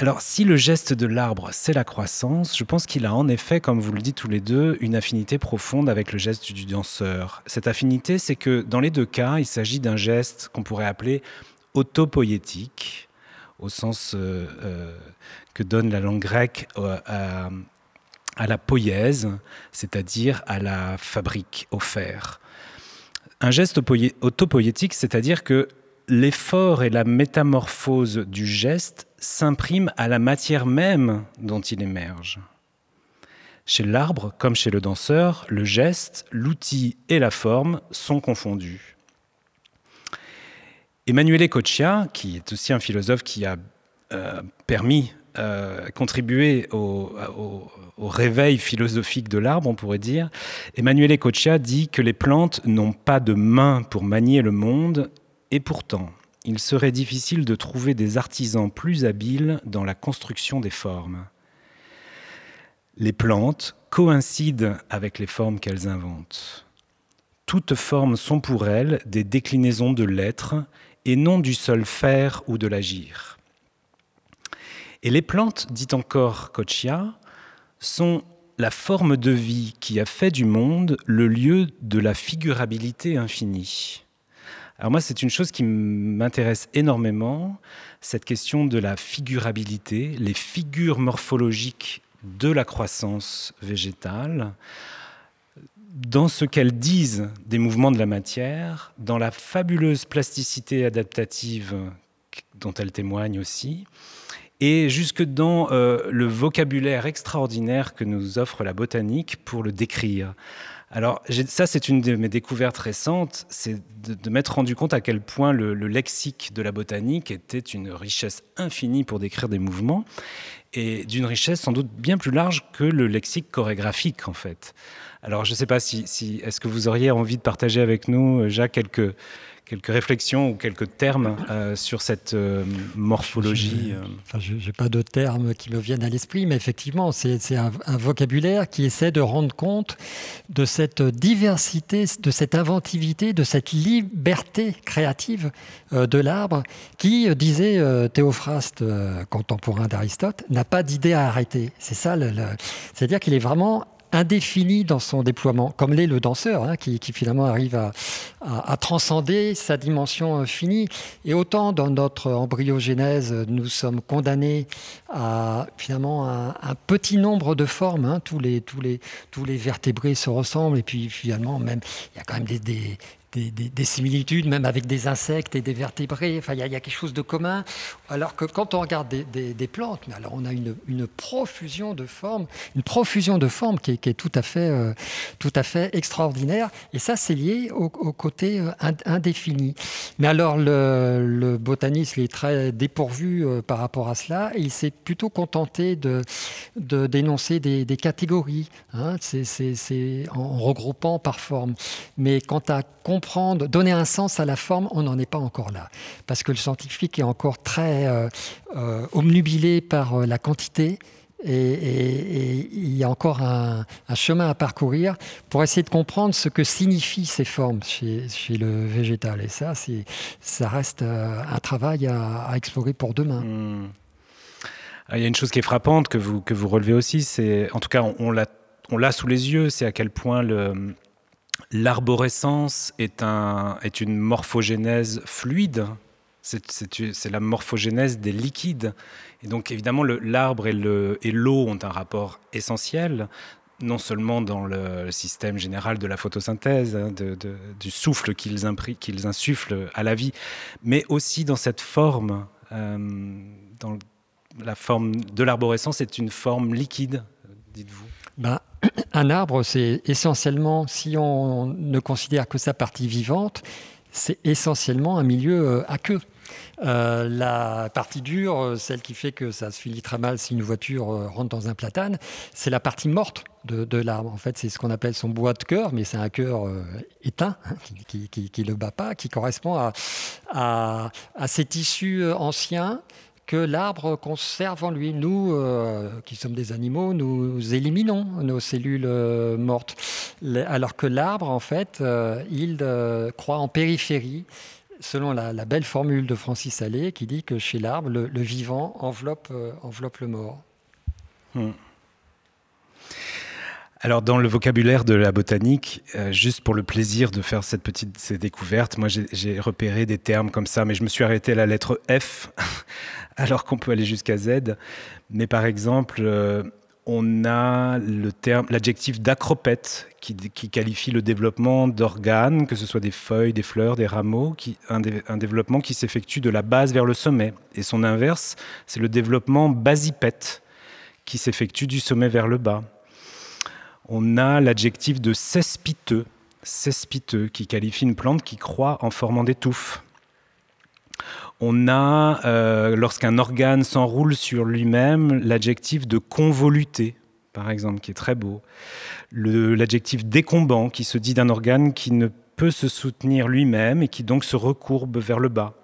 [SPEAKER 1] Alors, si le geste de l'arbre, c'est la croissance, je pense qu'il a en effet, comme vous le dites tous les deux, une affinité profonde avec le geste du danseur. Cette affinité, c'est que dans les deux cas, il s'agit d'un geste qu'on pourrait appeler autopoïétique, au sens euh, euh, que donne la langue grecque euh, à, à la poïèse, c'est-à-dire à la fabrique au fer. Un geste autopoïétique, c'est-à-dire que l'effort et la métamorphose du geste s'impriment à la matière même dont il émerge. Chez l'arbre, comme chez le danseur, le geste, l'outil et la forme sont confondus. Emanuele Coccia, qui est aussi un philosophe qui a euh, permis euh, contribué au, réveil philosophique de l'arbre, on pourrait dire, Emmanuel Ecoccia dit que les plantes n'ont pas de main pour manier le monde, et pourtant, il serait difficile de trouver des artisans plus habiles dans la construction des formes. Les plantes coïncident avec les formes qu'elles inventent. Toutes formes sont pour elles des déclinaisons de l'être et non du seul faire ou de l'agir. Et les plantes, dit encore Kochia, sont la forme de vie qui a fait du monde le lieu de la figurabilité infinie. Alors moi, c'est une chose qui m'intéresse énormément, cette question de la figurabilité, les figures morphologiques de la croissance végétale, dans ce qu'elles disent des mouvements de la matière, dans la fabuleuse plasticité adaptative dont elles témoignent aussi, et jusque dans euh, le vocabulaire extraordinaire que nous offre la botanique pour le décrire. Alors ça, c'est une de mes découvertes récentes, c'est de, m'être rendu compte à quel point le, lexique de la botanique était une richesse infinie pour décrire des mouvements, et d'une richesse sans doute bien plus large que le lexique chorégraphique en fait. Alors je ne sais pas si, si est-ce que vous auriez envie de partager avec nous, Jacques, quelques quelques réflexions ou quelques termes euh, sur cette euh, morphologie
[SPEAKER 2] Je n'ai pas de termes qui me viennent à l'esprit, mais effectivement, c'est un, vocabulaire qui essaie de rendre compte de cette diversité, de cette inventivité, de cette liberté créative de l'arbre qui, disait Théophraste, contemporain d'Aristote, n'a pas d'idée à arrêter. C'est ça, c'est-à-dire qu'il est vraiment indéfini dans son déploiement, comme l'est le danseur, hein, qui, finalement arrive à, transcender sa dimension finie. Et autant dans notre embryogénèse, nous sommes condamnés à finalement un, petit nombre de formes. Hein. tous, les, tous, les, tous les vertébrés se ressemblent, et puis finalement, même, il y a quand même des, des, similitudes, même avec des insectes et des vertébrés. Enfin, il y, a quelque chose de commun. Alors que quand on regarde des, plantes, alors on a une, profusion de formes, une profusion de formes qui est, tout, à fait, euh, tout à fait extraordinaire. Et ça, c'est lié au, côté euh, indéfini. Mais alors, le, botaniste est très dépourvu euh, par rapport à cela. Il s'est plutôt contenté de, de dénoncer des, catégories, hein. c'est en regroupant par forme. Mais quant à comprendre, donner un sens à la forme, on n'en est pas encore là. Parce que le scientifique est encore très euh, euh, omnubilé par euh, la quantité. Et, il y a encore un, chemin à parcourir pour essayer de comprendre ce que signifient ces formes chez, le végétal. Et ça, ça reste un travail à, explorer pour demain.
[SPEAKER 1] Hmm. Il y a une chose qui est frappante que vous, que vous relevez aussi, c'est, en tout cas, on, on l'a sous les yeux, c'est à quel point le, L'arborescence est, un, est une morphogénèse fluide. C'est la morphogénèse des liquides. Et donc évidemment, l'arbre et l'eau ont un rapport essentiel, non seulement dans le système général de la photosynthèse, hein, du souffle qu'ils insufflent à la vie, mais aussi dans cette forme. Euh, dans la forme de l'arborescence est une forme liquide, dites-vous.
[SPEAKER 2] Bah, un arbre, c'est essentiellement, si on ne considère que sa partie vivante, c'est essentiellement un milieu euh, à queue. Euh, la partie dure, euh, celle qui fait que ça se finit très mal si une voiture rentre dans un platane, c'est la partie morte de, l'arbre. En fait, c'est ce qu'on appelle son bois de cœur, mais c'est un cœur éteint, hein, qui ne le bat pas, qui correspond à, à ces tissus anciens que l'arbre conserve en lui. Nous, euh, qui sommes des animaux, nous éliminons nos cellules euh, mortes, alors que l'arbre, en fait, euh, il croit en périphérie, selon la, belle formule de Francis Allais, qui dit que chez l'arbre, le, vivant enveloppe, le mort. Hmm.
[SPEAKER 1] Alors dans le vocabulaire de la botanique, juste pour le plaisir de faire cette petite ces découverte, moi j'ai repéré des termes comme ça, mais je me suis arrêté à la lettre F alors qu'on peut aller jusqu'à Z. Mais par exemple, euh, on a le terme, l'adjectif d'acropète qui, qualifie le développement d'organes, que ce soit des feuilles, des fleurs, des rameaux, qui, un, développement qui s'effectue de la base vers le sommet. Et son inverse, c'est le développement basipète, qui s'effectue du sommet vers le bas. On a l'adjectif de cespiteux, cespiteux, qui qualifie une plante qui croît en formant des touffes. On a, euh, lorsqu'un organe s'enroule sur lui-même, l'adjectif de convoluté, par exemple, qui est très beau. L'adjectif décombant, qui se dit d'un organe qui ne peut se soutenir lui-même et qui donc se recourbe vers le bas.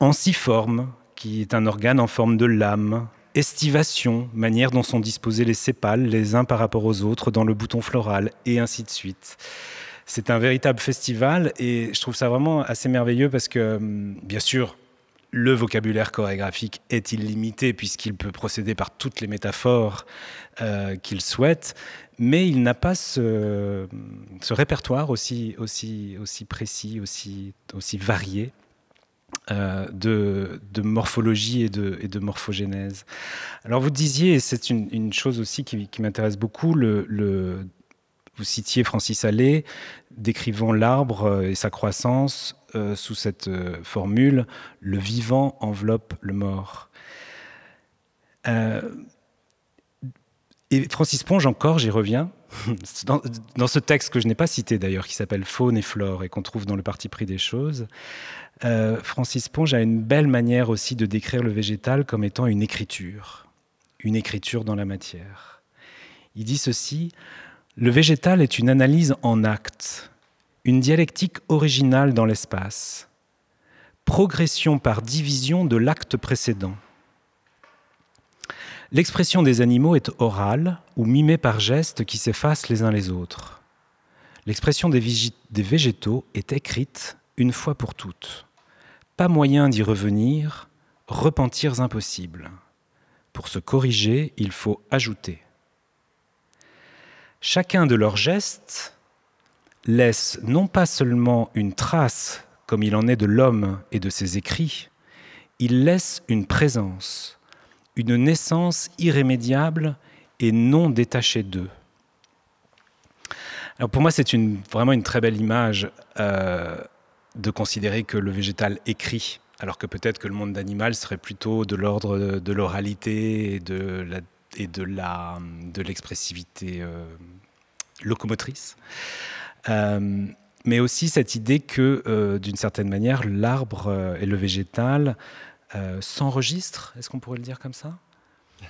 [SPEAKER 1] Ensiforme, qui est un organe en forme de lame. Estivation, manière dont sont disposés les sépales les uns par rapport aux autres dans le bouton floral, et ainsi de suite c'est un véritable festival et je trouve ça vraiment assez merveilleux parce que, hum, bien sûr, le vocabulaire chorégraphique est illimité puisqu'il peut procéder par toutes les métaphores euh, qu'il souhaite, mais il n'a pas ce, répertoire aussi, précis, aussi varié. Euh, de, morphologie et de, et de morphogénèse. Alors vous disiez, et c'est une, chose aussi qui, m'intéresse beaucoup, vous citiez Francis Allais, décrivant l'arbre euh, et sa croissance euh, sous cette formule le vivant enveloppe le mort. et Francis Ponge, encore, j'y reviens, dans, ce texte que je n'ai pas cité d'ailleurs, qui s'appelle Faune et Flore et qu'on trouve dans le parti pris des choses, Francis Ponge a une belle manière aussi de décrire le végétal comme étant une écriture, une écriture dans la matière. Il dit ceci le végétal est une analyse en acte. une dialectique originale dans l'espace, progression par division de l'acte précédent. L'expression des animaux est orale ou mimée par gestes qui s'effacent les uns les autres. L'expression des, végétaux est écrite une fois pour toutes. Pas moyen d'y revenir, repentirs impossibles. Pour se corriger, il faut ajouter. Chacun de leurs gestes laisse non pas seulement une trace, comme il en est de l'homme et de ses écrits, il laisse une présence, une naissance irrémédiable et non détachée d'eux. Alors pour moi, c'est vraiment une très belle image euh, de considérer que le végétal écrit, alors que peut-être que le monde animal serait plutôt de l'ordre de, l'oralité et de l'expressivité euh, locomotrice. Euh, mais aussi cette idée que, d'une certaine manière, l'arbre et le végétal s'enregistrent. Est-ce qu'on pourrait le dire comme ça?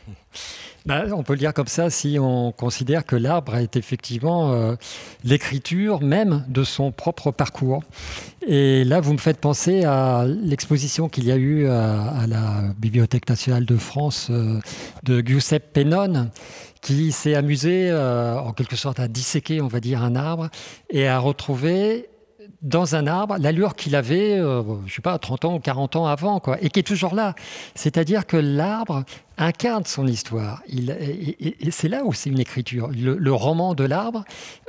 [SPEAKER 2] Bah, on peut le dire comme ça si on considère que l'arbre est effectivement l'écriture même de son propre parcours. Et là, vous me faites penser à l'exposition qu'il y a eu à, la Bibliothèque nationale de France de Giuseppe Pennone, qui s'est amusé euh, en quelque sorte à disséquer, on va dire, un arbre et à retrouver dans un arbre l'allure qu'il avait, euh, je sais pas, 30 ans ou 40 ans avant, quoi, et qui est toujours là. C'est-à-dire que l'arbre incarne son histoire. Il, et, c'est là où c'est une écriture. Le, roman de l'arbre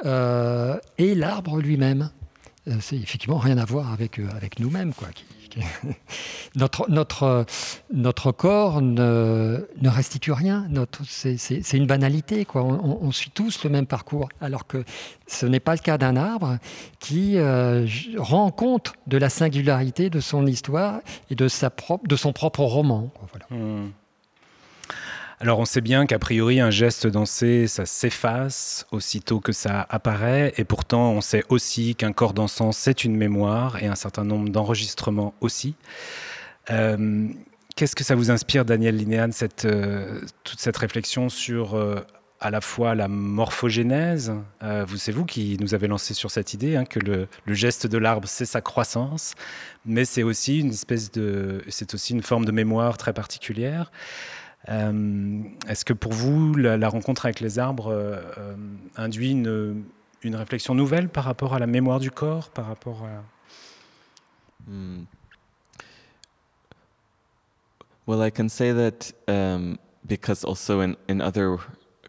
[SPEAKER 2] euh, et l'arbre lui-même. c'est effectivement rien à voir avec, avec nous-mêmes, quoi. notre, corps ne, restitue rien. C'est une banalité. On, suit tous le même parcours, alors que ce n'est pas le cas d'un arbre qui euh, rend compte de la singularité de son histoire et de, son propre roman.
[SPEAKER 1] Hmm. Alors on sait bien qu'a priori un geste dansé, ça s'efface aussitôt que ça apparaît, et pourtant on sait aussi qu'un corps dansant, c'est une mémoire et un certain nombre d'enregistrements aussi. Euh, qu'est-ce que ça vous inspire, Daniel Linéane, cette, euh, toute cette réflexion sur euh, à la fois la morphogénèse? Vous, C'est vous qui nous avez lancé sur cette idée hein, que le, geste de l'arbre, c'est sa croissance, mais c'est aussi une forme de mémoire très particulière. Euh, est-ce que pour vous, la, rencontre avec les arbres euh, euh, induit une, réflexion nouvelle par rapport à la mémoire du corps, par rapport. Hmm.
[SPEAKER 3] Well, I can say that um, because also in, in other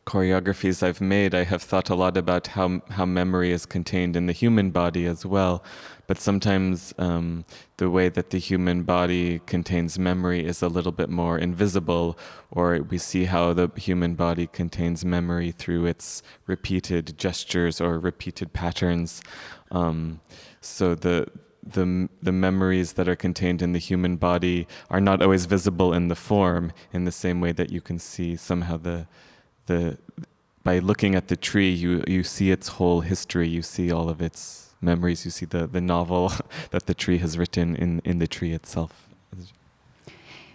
[SPEAKER 3] choreographies I've made, I have thought a lot about how how memory is contained in the human body as well. But sometimes um, the way that the human body contains memory is a little bit more invisible, or we see how the human body contains memory through its repeated gestures or repeated patterns. Um, so the the the memories that are contained in the human body are not always visible in the form in the same way that you can see somehow the the by looking at the tree you you see its whole history. You see all of its memories. You see the the novel that the tree has written in in the tree itself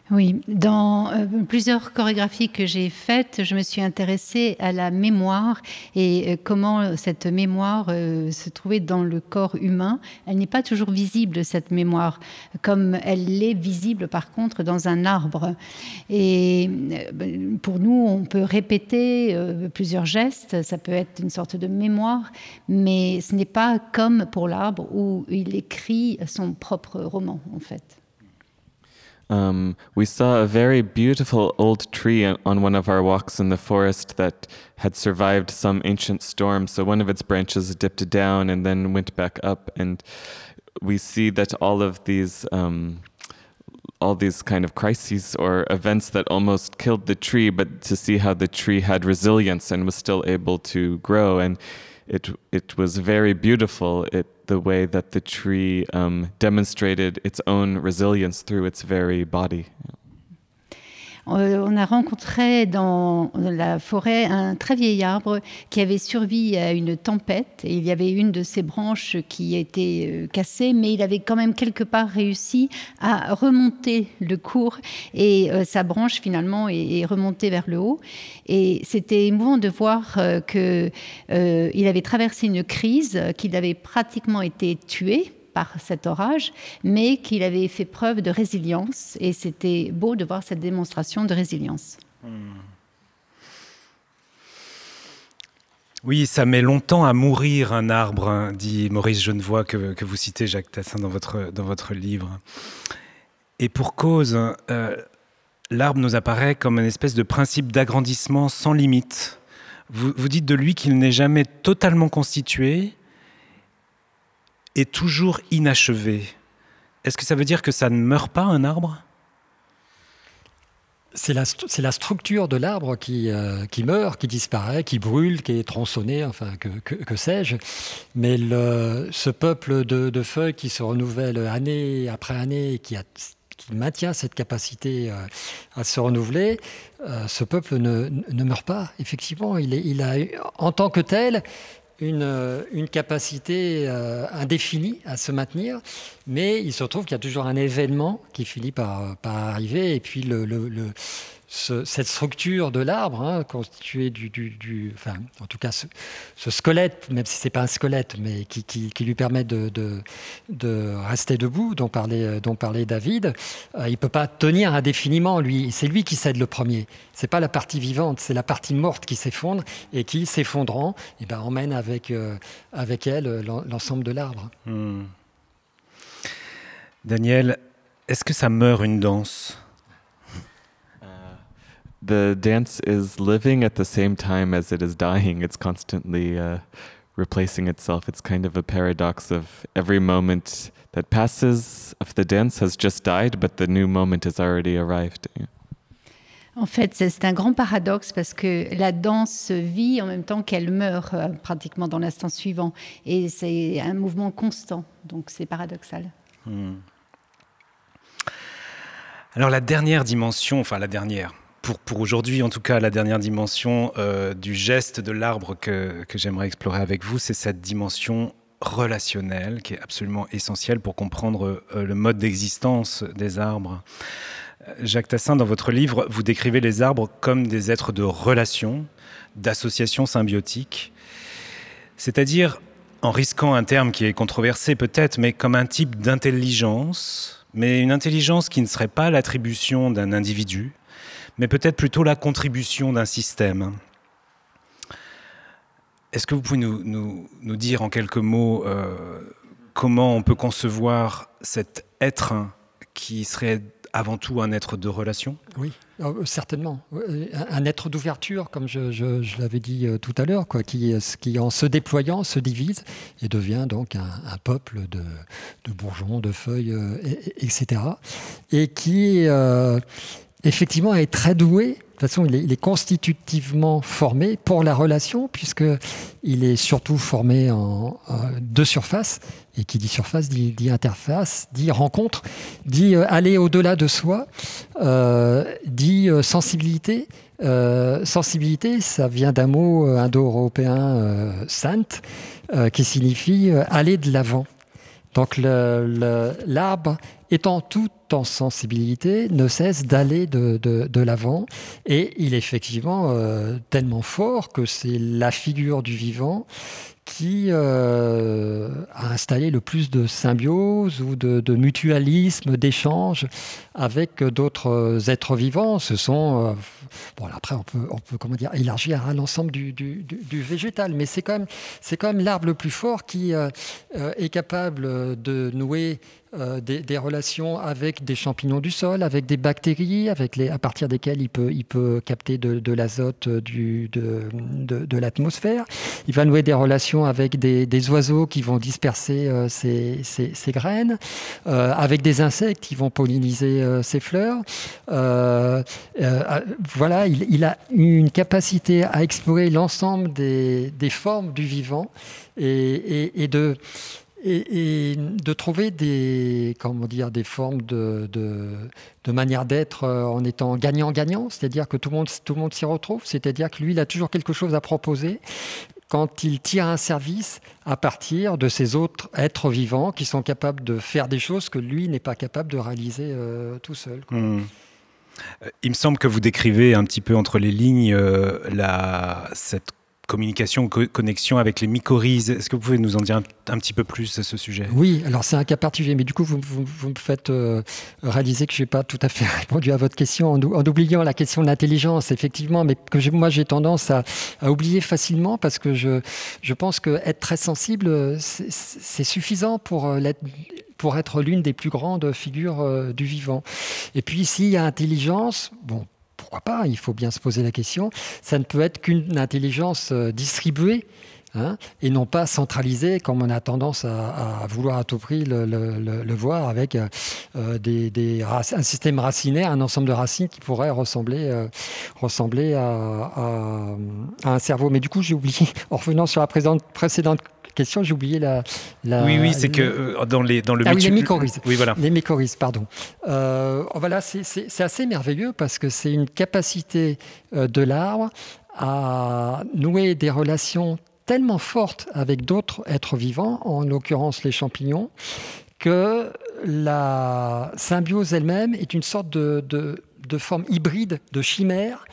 [SPEAKER 4] Oui, dans euh, plusieurs chorégraphies que j'ai faites, je me suis intéressée à la mémoire et euh, comment cette mémoire euh, se trouvait dans le corps humain. Elle n'est pas toujours visible, cette mémoire, comme elle est visible par contre dans un arbre. Et pour nous, on peut répéter plusieurs gestes, ça peut être une sorte de mémoire, mais ce n'est pas comme pour l'arbre où il écrit son propre roman en fait.
[SPEAKER 3] Um, we saw a very beautiful old tree on one of our walks in the forest that had survived some ancient storm. So one of its branches dipped down and then went back up, and we see that all of these. Um, all these kind of crises or events that almost killed the tree, but to see how the tree had resilience and was still able to grow. And it it was very beautiful. It the way that the tree um, demonstrated its own resilience through its very body.
[SPEAKER 4] On a rencontré dans la forêt un très vieil arbre qui avait survécu à une tempête. Et il y avait une de ses branches qui était cassée, mais il avait quand même quelque part réussi à remonter le cours et sa branche finalement est, remontée vers le haut. Et c'était émouvant de voir qu'il avait traversé une crise, qu'il avait pratiquement été tué par cet orage, mais qu'il avait fait preuve de résilience. Et c'était beau de voir cette démonstration de résilience.
[SPEAKER 1] Oui, ça met longtemps à mourir un arbre, hein, dit Maurice Genevoix, que, vous citez, Jacques Tassin, dans votre, dans votre livre. Et pour cause, euh, l'arbre nous apparaît comme une espèce de principe d'agrandissement sans limite. Vous, vous dites de lui qu'il n'est jamais totalement constitué, est toujours inachevé. Est-ce que ça veut dire que ça ne meurt pas un arbre?
[SPEAKER 2] C'est la, la, structure de l'arbre qui, euh, qui, meurt, qui disparaît, qui brûle, qui est tronçonné, enfin que, que, sais-je. Mais le, ce peuple de, de, feuilles qui se renouvelle année après année, qui, a, qui maintient cette capacité euh, à se renouveler, euh, ce peuple ne, ne, meurt pas. Effectivement, il, est, il a en tant que tel une, euh, une capacité euh, indéfinie à se maintenir, mais il se trouve qu'il y a toujours un événement qui finit par, par arriver, et puis le cette structure de l'arbre, hein, constituée du, enfin, en tout cas ce, squelette, même si c'est pas un squelette, mais qui, lui permet de, rester debout, dont parlait, David, euh, il peut pas tenir indéfiniment, lui. C'est lui qui cède le premier. C'est pas la partie vivante, c'est la partie morte qui s'effondre et qui, s'effondrant, eh ben, emmène avec, euh, avec elle euh, l'ensemble de l'arbre. Hmm.
[SPEAKER 1] Daniel, est-ce que ça meurt une danse?
[SPEAKER 3] The dance is living at the same time as it is dying. It's constantly uh, replacing itself. It's kind of a paradox of every moment that passes of the dance has just died, but the new moment has already arrived.
[SPEAKER 4] En fait, c'est un grand paradoxe parce que la danse vit en même temps qu'elle meurt euh, pratiquement dans l'instant suivant. Et c'est un mouvement constant, donc c'est paradoxal. Hmm.
[SPEAKER 1] Alors la dernière dimension, enfin la dernière, pour, aujourd'hui, en tout cas, la dernière dimension euh, du geste de l'arbre que, j'aimerais explorer avec vous, c'est cette dimension relationnelle qui est absolument essentielle pour comprendre euh, le mode d'existence des arbres. Euh, Jacques Tassin, dans votre livre, vous décrivez les arbres comme des êtres de relation, d'association symbiotique, c'est-à-dire, en risquant un terme qui est controversé peut-être, mais comme un type d'intelligence, mais une intelligence qui ne serait pas l'attribution d'un individu, mais peut-être plutôt la contribution d'un système. Est-ce que vous pouvez nous, nous, dire en quelques mots euh, comment on peut concevoir cet être qui serait avant tout un être de relation?
[SPEAKER 2] Oui, euh, certainement. Un être d'ouverture, comme je, je, l'avais dit euh, tout à l'heure, qui, qui, en se déployant, se divise et devient donc un, peuple de, de, bourgeons, de feuilles, etc. Et qui effectivement, est très doué. De toute façon, il est, constitutivement formé pour la relation, puisqu'il est surtout formé en, deux surfaces. Et qui dit surface dit, interface, dit rencontre, dit euh, aller au-delà de soi, euh, dit euh, sensibilité. sensibilité, ça vient d'un mot indo-européen sainte, qui signifie aller de l'avant. Donc l'arbre étant tout en sensibilité, ne cesse d'aller de, de, l'avant. Et il est effectivement euh, tellement fort que c'est la figure du vivant qui euh, a installé le plus de symbiose ou de, mutualisme, d'échange avec d'autres êtres vivants. Ce sont, euh, bon, après on peut, comment dire, élargir à l'ensemble du, végétal, mais c'est quand même l'arbre le plus fort qui est capable de nouer euh, des, relations avec des champignons du sol, avec des bactéries, à partir desquelles il peut, capter de, l'azote du, de, l'atmosphère. Il va nouer des relations avec des, oiseaux qui vont disperser euh, ces, graines, euh, avec des insectes qui vont polliniser ces fleurs. voilà, il, a une capacité à explorer l'ensemble des, formes du vivant et de et, de trouver des, comment dire, des formes de, manière d'être euh, en étant gagnant-gagnant, c'est-à-dire que tout le monde, monde s'y retrouve, c'est-à-dire que lui, il a toujours quelque chose à proposer quand il tire un service à partir de ces autres êtres vivants qui sont capables de faire des choses que lui n'est pas capable de réaliser euh, tout seul.
[SPEAKER 1] Hmm. Euh, il me semble que vous décrivez un petit peu entre les lignes la, cette communication, connexion avec les mycorhizes. Est-ce que vous pouvez nous en dire un, petit peu plus à ce sujet?
[SPEAKER 2] Oui, alors c'est un cas particulier, mais du coup, vous, me faites euh, réaliser que je n'ai pas tout à fait répondu à votre question en, oubliant la question de l'intelligence, effectivement, mais que moi j'ai tendance à, oublier facilement parce que je, pense qu'être très sensible, c'est suffisant pour euh, pour être l'une des plus grandes figures euh, du vivant. Et puis s'il y a intelligence, bon, pourquoi pas Il faut bien se poser la question. Ça ne peut être qu'une intelligence euh, distribuée. Hein, et non pas centralisée comme on a tendance à, vouloir à tout prix le, voir avec euh, euh, des, un système racinaire, un ensemble de racines qui pourrait ressembler, ressembler à, un cerveau. Mais du coup, j'ai oublié, en revenant sur la précédente question, j'ai oublié la,
[SPEAKER 1] Oui, oui, c'est que euh, dans, les, dans le
[SPEAKER 2] ah, oui, les mycorhizes.
[SPEAKER 1] Oui, voilà.
[SPEAKER 2] Les mycorhizes, pardon. Euh, oh, voilà, c'est assez merveilleux parce que c'est une capacité euh, de l'arbre à nouer des relations tellement fortes avec d'autres êtres vivants, en l'occurrence les champignons, que la symbiose elle-même est une sorte de, de, de forme hybride, de chimère,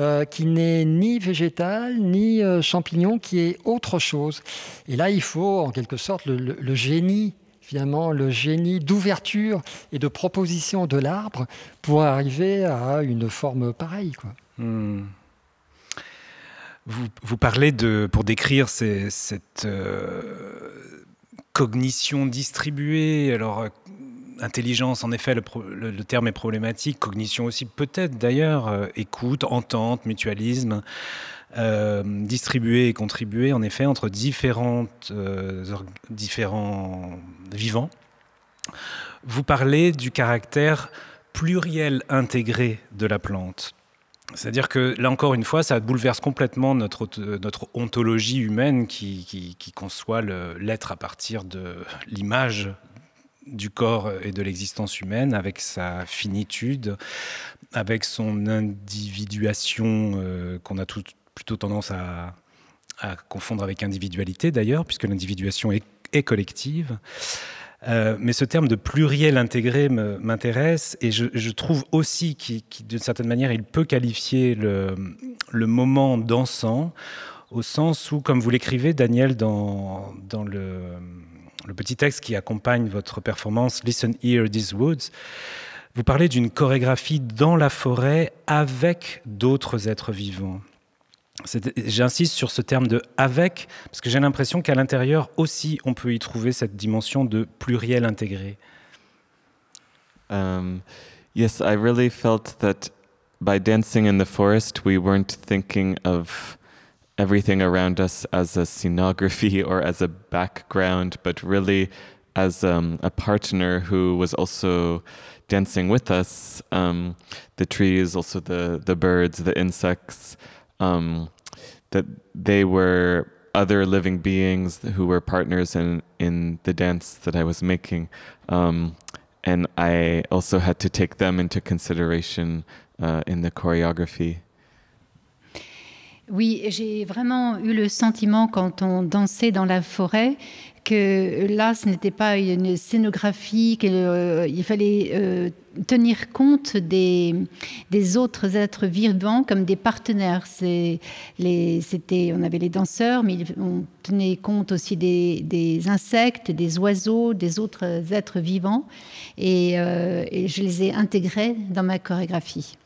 [SPEAKER 2] euh, qui n'est ni végétal, ni euh, champignon, qui est autre chose. Et là, il faut en quelque sorte le, génie finalement le génie d'ouverture et de proposition de l'arbre pour arriver à une forme pareille. Hmm.
[SPEAKER 1] Vous, vous, parlez de, pour décrire cette euh, cognition distribuée, alors intelligence, en effet, le, terme est problématique. Cognition aussi, peut-être d'ailleurs. Euh, écoute, entente, mutualisme. Euh, distribuer et contribuer, en effet, entre différentes, euh, différents vivants. Vous parlez du caractère pluriel intégré de la plante. C'est-à-dire que là encore une fois, ça bouleverse complètement notre, notre ontologie humaine qui, qui, qui conçoit l'être à partir de l'image du corps et de l'existence humaine, avec sa finitude, avec son individuation euh, qu'on a plutôt tendance à, confondre avec individualité d'ailleurs, puisque l'individuation est, collective. Euh, mais ce terme de pluriel intégré m'intéresse et je, trouve aussi qu'il, d'une certaine manière, il peut qualifier le, moment dansant au sens où, comme vous l'écrivez, Daniel, dans le le petit texte qui accompagne votre performance Listen Here These Woods, vous parlez d'une chorégraphie dans la forêt avec d'autres êtres vivants. J'insiste sur ce terme de avec, parce que j'ai l'impression qu'à l'intérieur aussi, on peut y trouver cette dimension de pluriel intégré.
[SPEAKER 3] Um, yes, I really felt that by dancing in the forest, we weren't thinking of everything around us as a scenography or as a background, but really as um, a partner who was also dancing with us. Um, the trees, also the the birds, the insects, um, that they were other living beings who were partners in in the dance that I was making, um, and I also had to take them into consideration uh, in the choreography.
[SPEAKER 4] Oui, j'ai vraiment eu le sentiment quand on dansait dans la forêt que là, ce n'était pas une scénographie, qu'il euh, fallait euh, tenir compte des, autres êtres vivants comme des partenaires. Les, on avait les danseurs, mais on tenait compte aussi des, insectes, des oiseaux, des autres êtres vivants, et, euh, je les ai intégrés dans ma chorégraphie.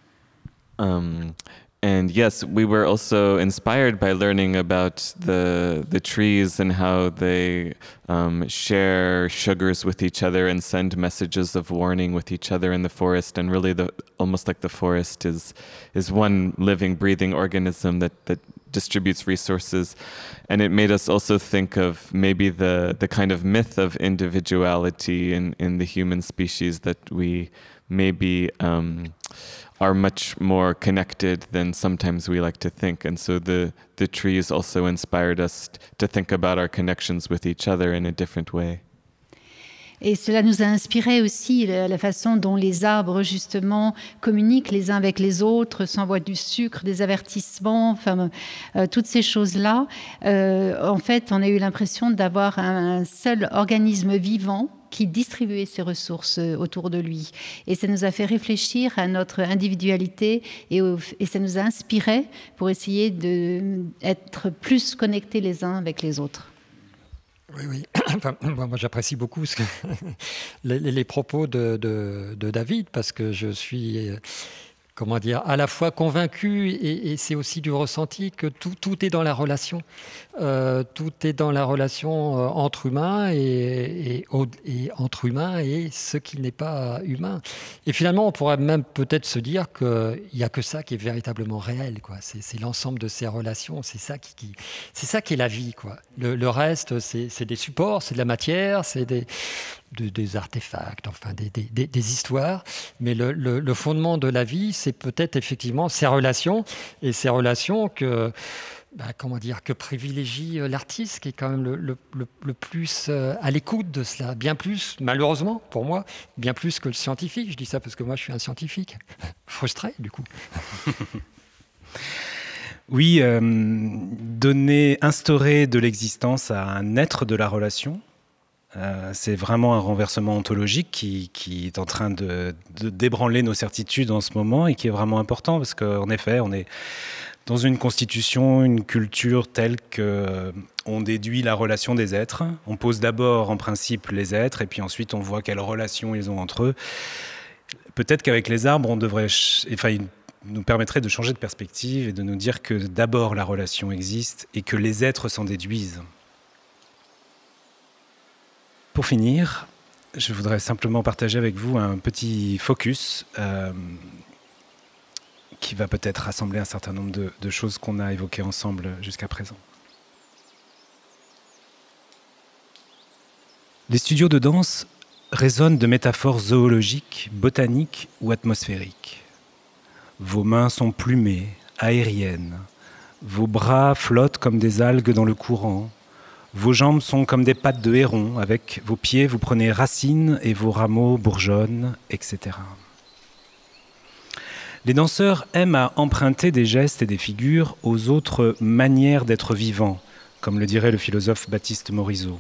[SPEAKER 3] And yes, we were also inspired by learning about the the trees and how they um, share sugars with each other and send messages of warning with each other in the forest. And really, the almost like the forest is is one living, breathing organism that that distributes resources. And it made us also think of maybe the the kind of myth of individuality in in the human species that we maybe. Um, are much more connected than sometimes we like to think. And so the, the trees also inspired us to think about our connections with each other in a different way.
[SPEAKER 4] Et cela nous a inspiré aussi la, façon dont les arbres, justement, communiquent les uns avec les autres, s'envoient du sucre, des avertissements, enfin, euh, toutes ces choses-là. Euh, en fait, on a eu l'impression d'avoir un seul organisme vivant qui distribuait ses ressources euh, autour de lui. Et ça nous a fait réfléchir à notre individualité et, et ça nous a inspiré pour essayer d'être plus connectés les uns avec les autres.
[SPEAKER 2] Oui, oui. Enfin, moi, j'apprécie beaucoup les, les, propos de, David parce que je suis comment dire, à la fois convaincu et, c'est aussi du ressenti que tout, tout est dans la relation. Euh, tout est dans la relation euh, entre humains et, entre humains et ce qui n'est pas humain. Et finalement, on pourrait même peut-être se dire qu'il n'y a que ça qui est véritablement réel. Quoi. C'est, l'ensemble de ces relations, c'est ça qui, c'est ça qui est la vie. Quoi. Le, le reste, c'est, c'est des supports, c'est de la matière, c'est des, des artefacts, enfin des, des, des histoires. Mais le, le, fondement de la vie, c'est peut-être effectivement ces relations et ces relations que, bah, comment dire, que privilégie euh, l'artiste, qui est quand même le, le plus euh, à l'écoute de cela, bien plus, malheureusement pour moi, bien plus que le scientifique. Je dis ça parce que moi, je suis un scientifique, frustré du coup.
[SPEAKER 1] Oui, euh, donner, instaurer de l'existence à un être de la relation, euh, c'est vraiment un renversement ontologique qui, est en train de, débranler nos certitudes en ce moment et qui est vraiment important parce qu'en effet, on est dans une constitution, une culture telle que euh, on déduit la relation des êtres. On pose d'abord en principe les êtres et puis ensuite on voit quelles relations ils ont entre eux. Peut-être qu'avec les arbres, on devrait, enfin, nous permettrait de changer de perspective et de nous dire que d'abord la relation existe et que les êtres s'en déduisent. Pour finir, je voudrais simplement partager avec vous un petit focus euh, qui va peut-être rassembler un certain nombre de, de choses qu'on a évoquées ensemble jusqu'à présent. Les studios de danse résonnent de métaphores zoologiques, botaniques ou atmosphériques. Vos mains sont plumées, aériennes. Vos bras flottent comme des algues dans le courant, vos jambes sont comme des pattes de héron, avec vos pieds, vous prenez racines et vos rameaux bourgeonnent, etc. Les danseurs aiment à emprunter des gestes et des figures aux autres manières d'être vivants, comme le dirait le philosophe Baptiste Morisot.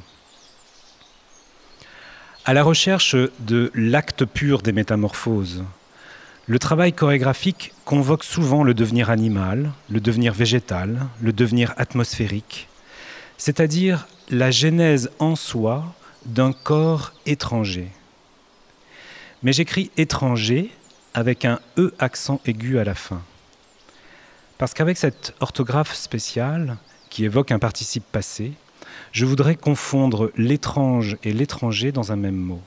[SPEAKER 1] À la recherche de l'acte pur des métamorphoses, le travail chorégraphique convoque souvent le devenir animal, le devenir végétal, le devenir atmosphérique, c'est-à-dire la genèse en soi d'un corps étranger. Mais j'écris étranger avec un E accent aigu à la fin. Parce qu'avec cette orthographe spéciale, qui évoque un participe passé, je voudrais confondre l'étrange et l'étranger dans un même mot.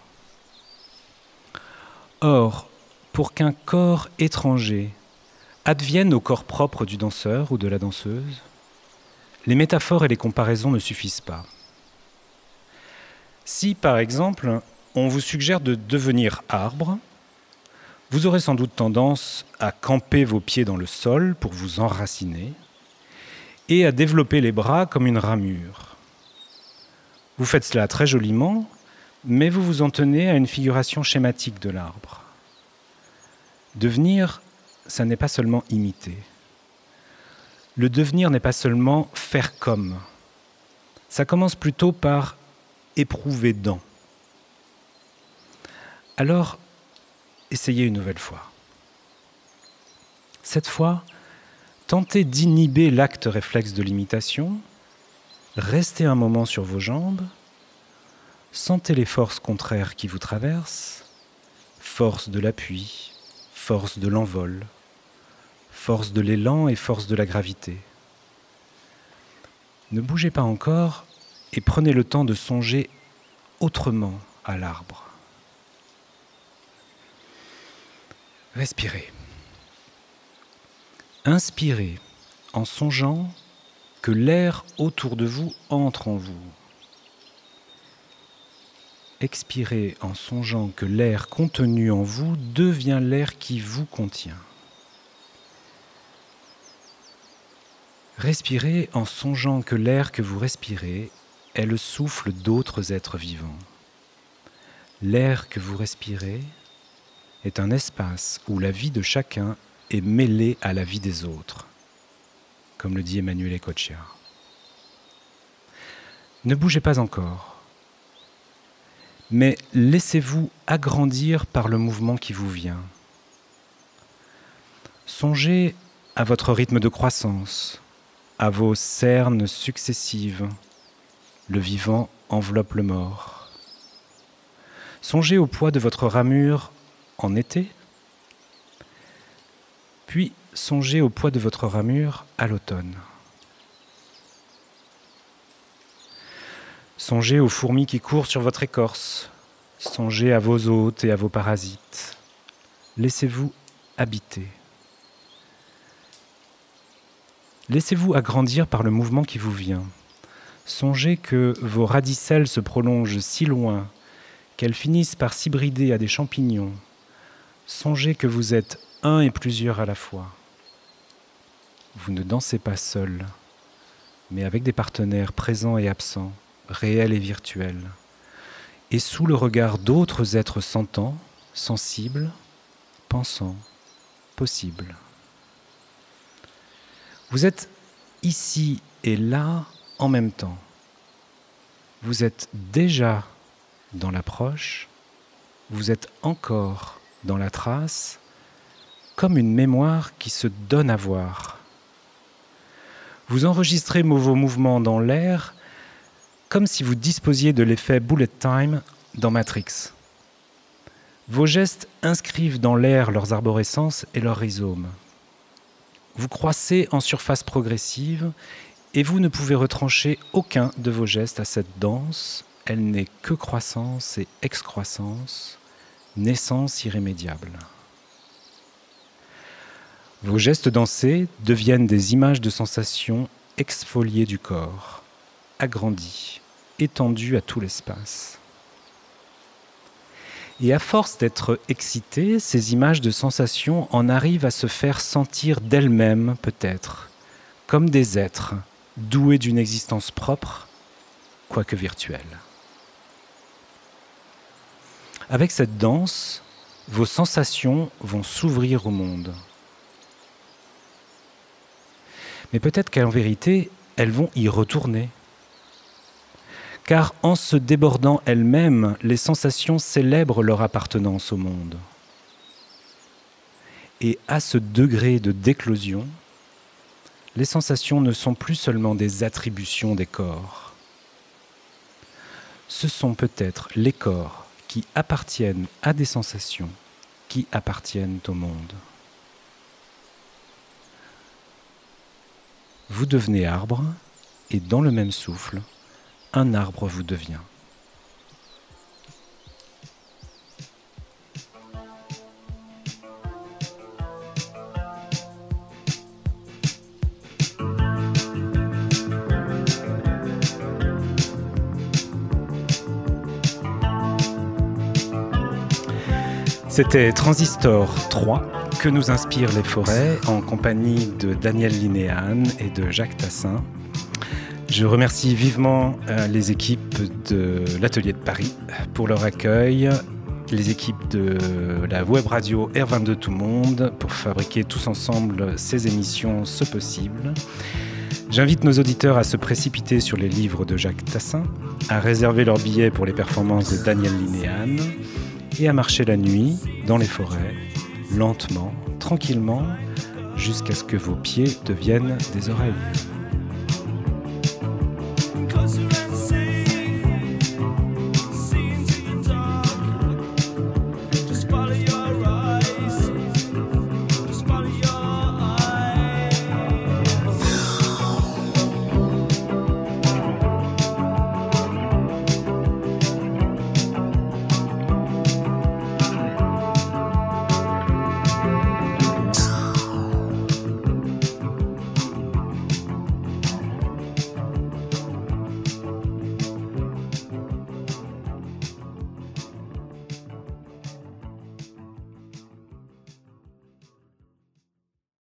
[SPEAKER 1] Or, pour qu'un corps étranger advienne au corps propre du danseur ou de la danseuse, les métaphores et les comparaisons ne suffisent pas. Si, par exemple, on vous suggère de devenir arbre, vous aurez sans doute tendance à camper vos pieds dans le sol pour vous enraciner et à développer les bras comme une ramure. Vous faites cela très joliment, mais vous vous en tenez à une figuration schématique de l'arbre. Devenir, ça n'est pas seulement imiter. Le devenir n'est pas seulement faire comme. Ça commence plutôt par éprouver dans. Alors, essayez une nouvelle fois. Cette fois, tentez d'inhiber l'acte réflexe de l'imitation, restez un moment sur vos jambes, sentez les forces contraires qui vous traversent, force de l'appui, force de l'envol, force de l'élan et force de la gravité. Ne bougez pas encore et prenez le temps de songer autrement à l'arbre. Respirez. Inspirez en songeant que l'air autour de vous entre en vous. Expirez en songeant que l'air contenu en vous devient l'air qui vous contient. Respirez en songeant que l'air que vous respirez est le souffle d'autres êtres vivants. L'air que vous respirez est un espace où la vie de chacun est mêlée à la vie des autres, comme le dit Emmanuel Ecochia. Ne bougez pas encore, mais laissez-vous agrandir par le mouvement qui vous vient. Songez à votre rythme de croissance, à vos cernes successives. Le vivant enveloppe le mort. Songez au poids de votre ramure en été, puis songez au poids de votre ramure à l'automne. Songez aux fourmis qui courent sur votre écorce. Songez à vos hôtes et à vos parasites. Laissez-vous habiter. Laissez-vous agrandir par le mouvement qui vous vient. Songez que vos radicelles se prolongent si loin qu'elles finissent par s'hybrider à des champignons, songez que vous êtes un et plusieurs à la fois. Vous ne dansez pas seul, mais avec des partenaires présents et absents, réels et virtuels, et sous le regard d'autres êtres sentants, sensibles, pensants, possibles. Vous êtes ici et là en même temps. Vous êtes déjà dans l'approche, vous êtes encore dans la trace, comme une mémoire qui se donne à voir. Vous enregistrez vos mouvements dans l'air comme si vous disposiez de l'effet bullet time dans Matrix. Vos gestes inscrivent dans l'air leurs arborescences et leurs rhizomes. Vous croissez en surface progressive et vous ne pouvez retrancher aucun de vos gestes à cette danse elle n'est que croissance et excroissance, naissance irrémédiable. Vos gestes dansés deviennent des images de sensations exfoliées du corps, agrandies, étendues à tout l'espace. Et à force d'être excitées, ces images de sensations en arrivent à se faire sentir d'elles-mêmes peut-être, comme des êtres doués d'une existence propre, quoique virtuelle. Avec cette danse, vos sensations vont s'ouvrir au monde. Mais peut-être qu'en vérité, elles vont y retourner. Car en se débordant elles-mêmes, les sensations célèbrent leur appartenance au monde. Et à ce degré de déclosion, les sensations ne sont plus seulement des attributions des corps. Ce sont peut-être les corps qui appartiennent à des sensations qui appartiennent au monde. Vous devenez arbre et dans le même souffle, un arbre vous devient. C'était Transistor 3 que nous inspirent les forêts en compagnie de Daniel Linéan et de Jacques Tassin. Je remercie vivement euh, les équipes de l'Atelier de Paris pour leur accueil, les équipes de la web radio R22 Tout Monde pour fabriquer tous ensemble ces émissions ce possible. J'invite nos auditeurs à se précipiter sur les livres de Jacques Tassin, à réserver leurs billets pour les performances de Daniel Linéan et à marcher la nuit dans les forêts, lentement, tranquillement, jusqu'à ce que vos pieds deviennent des oreilles.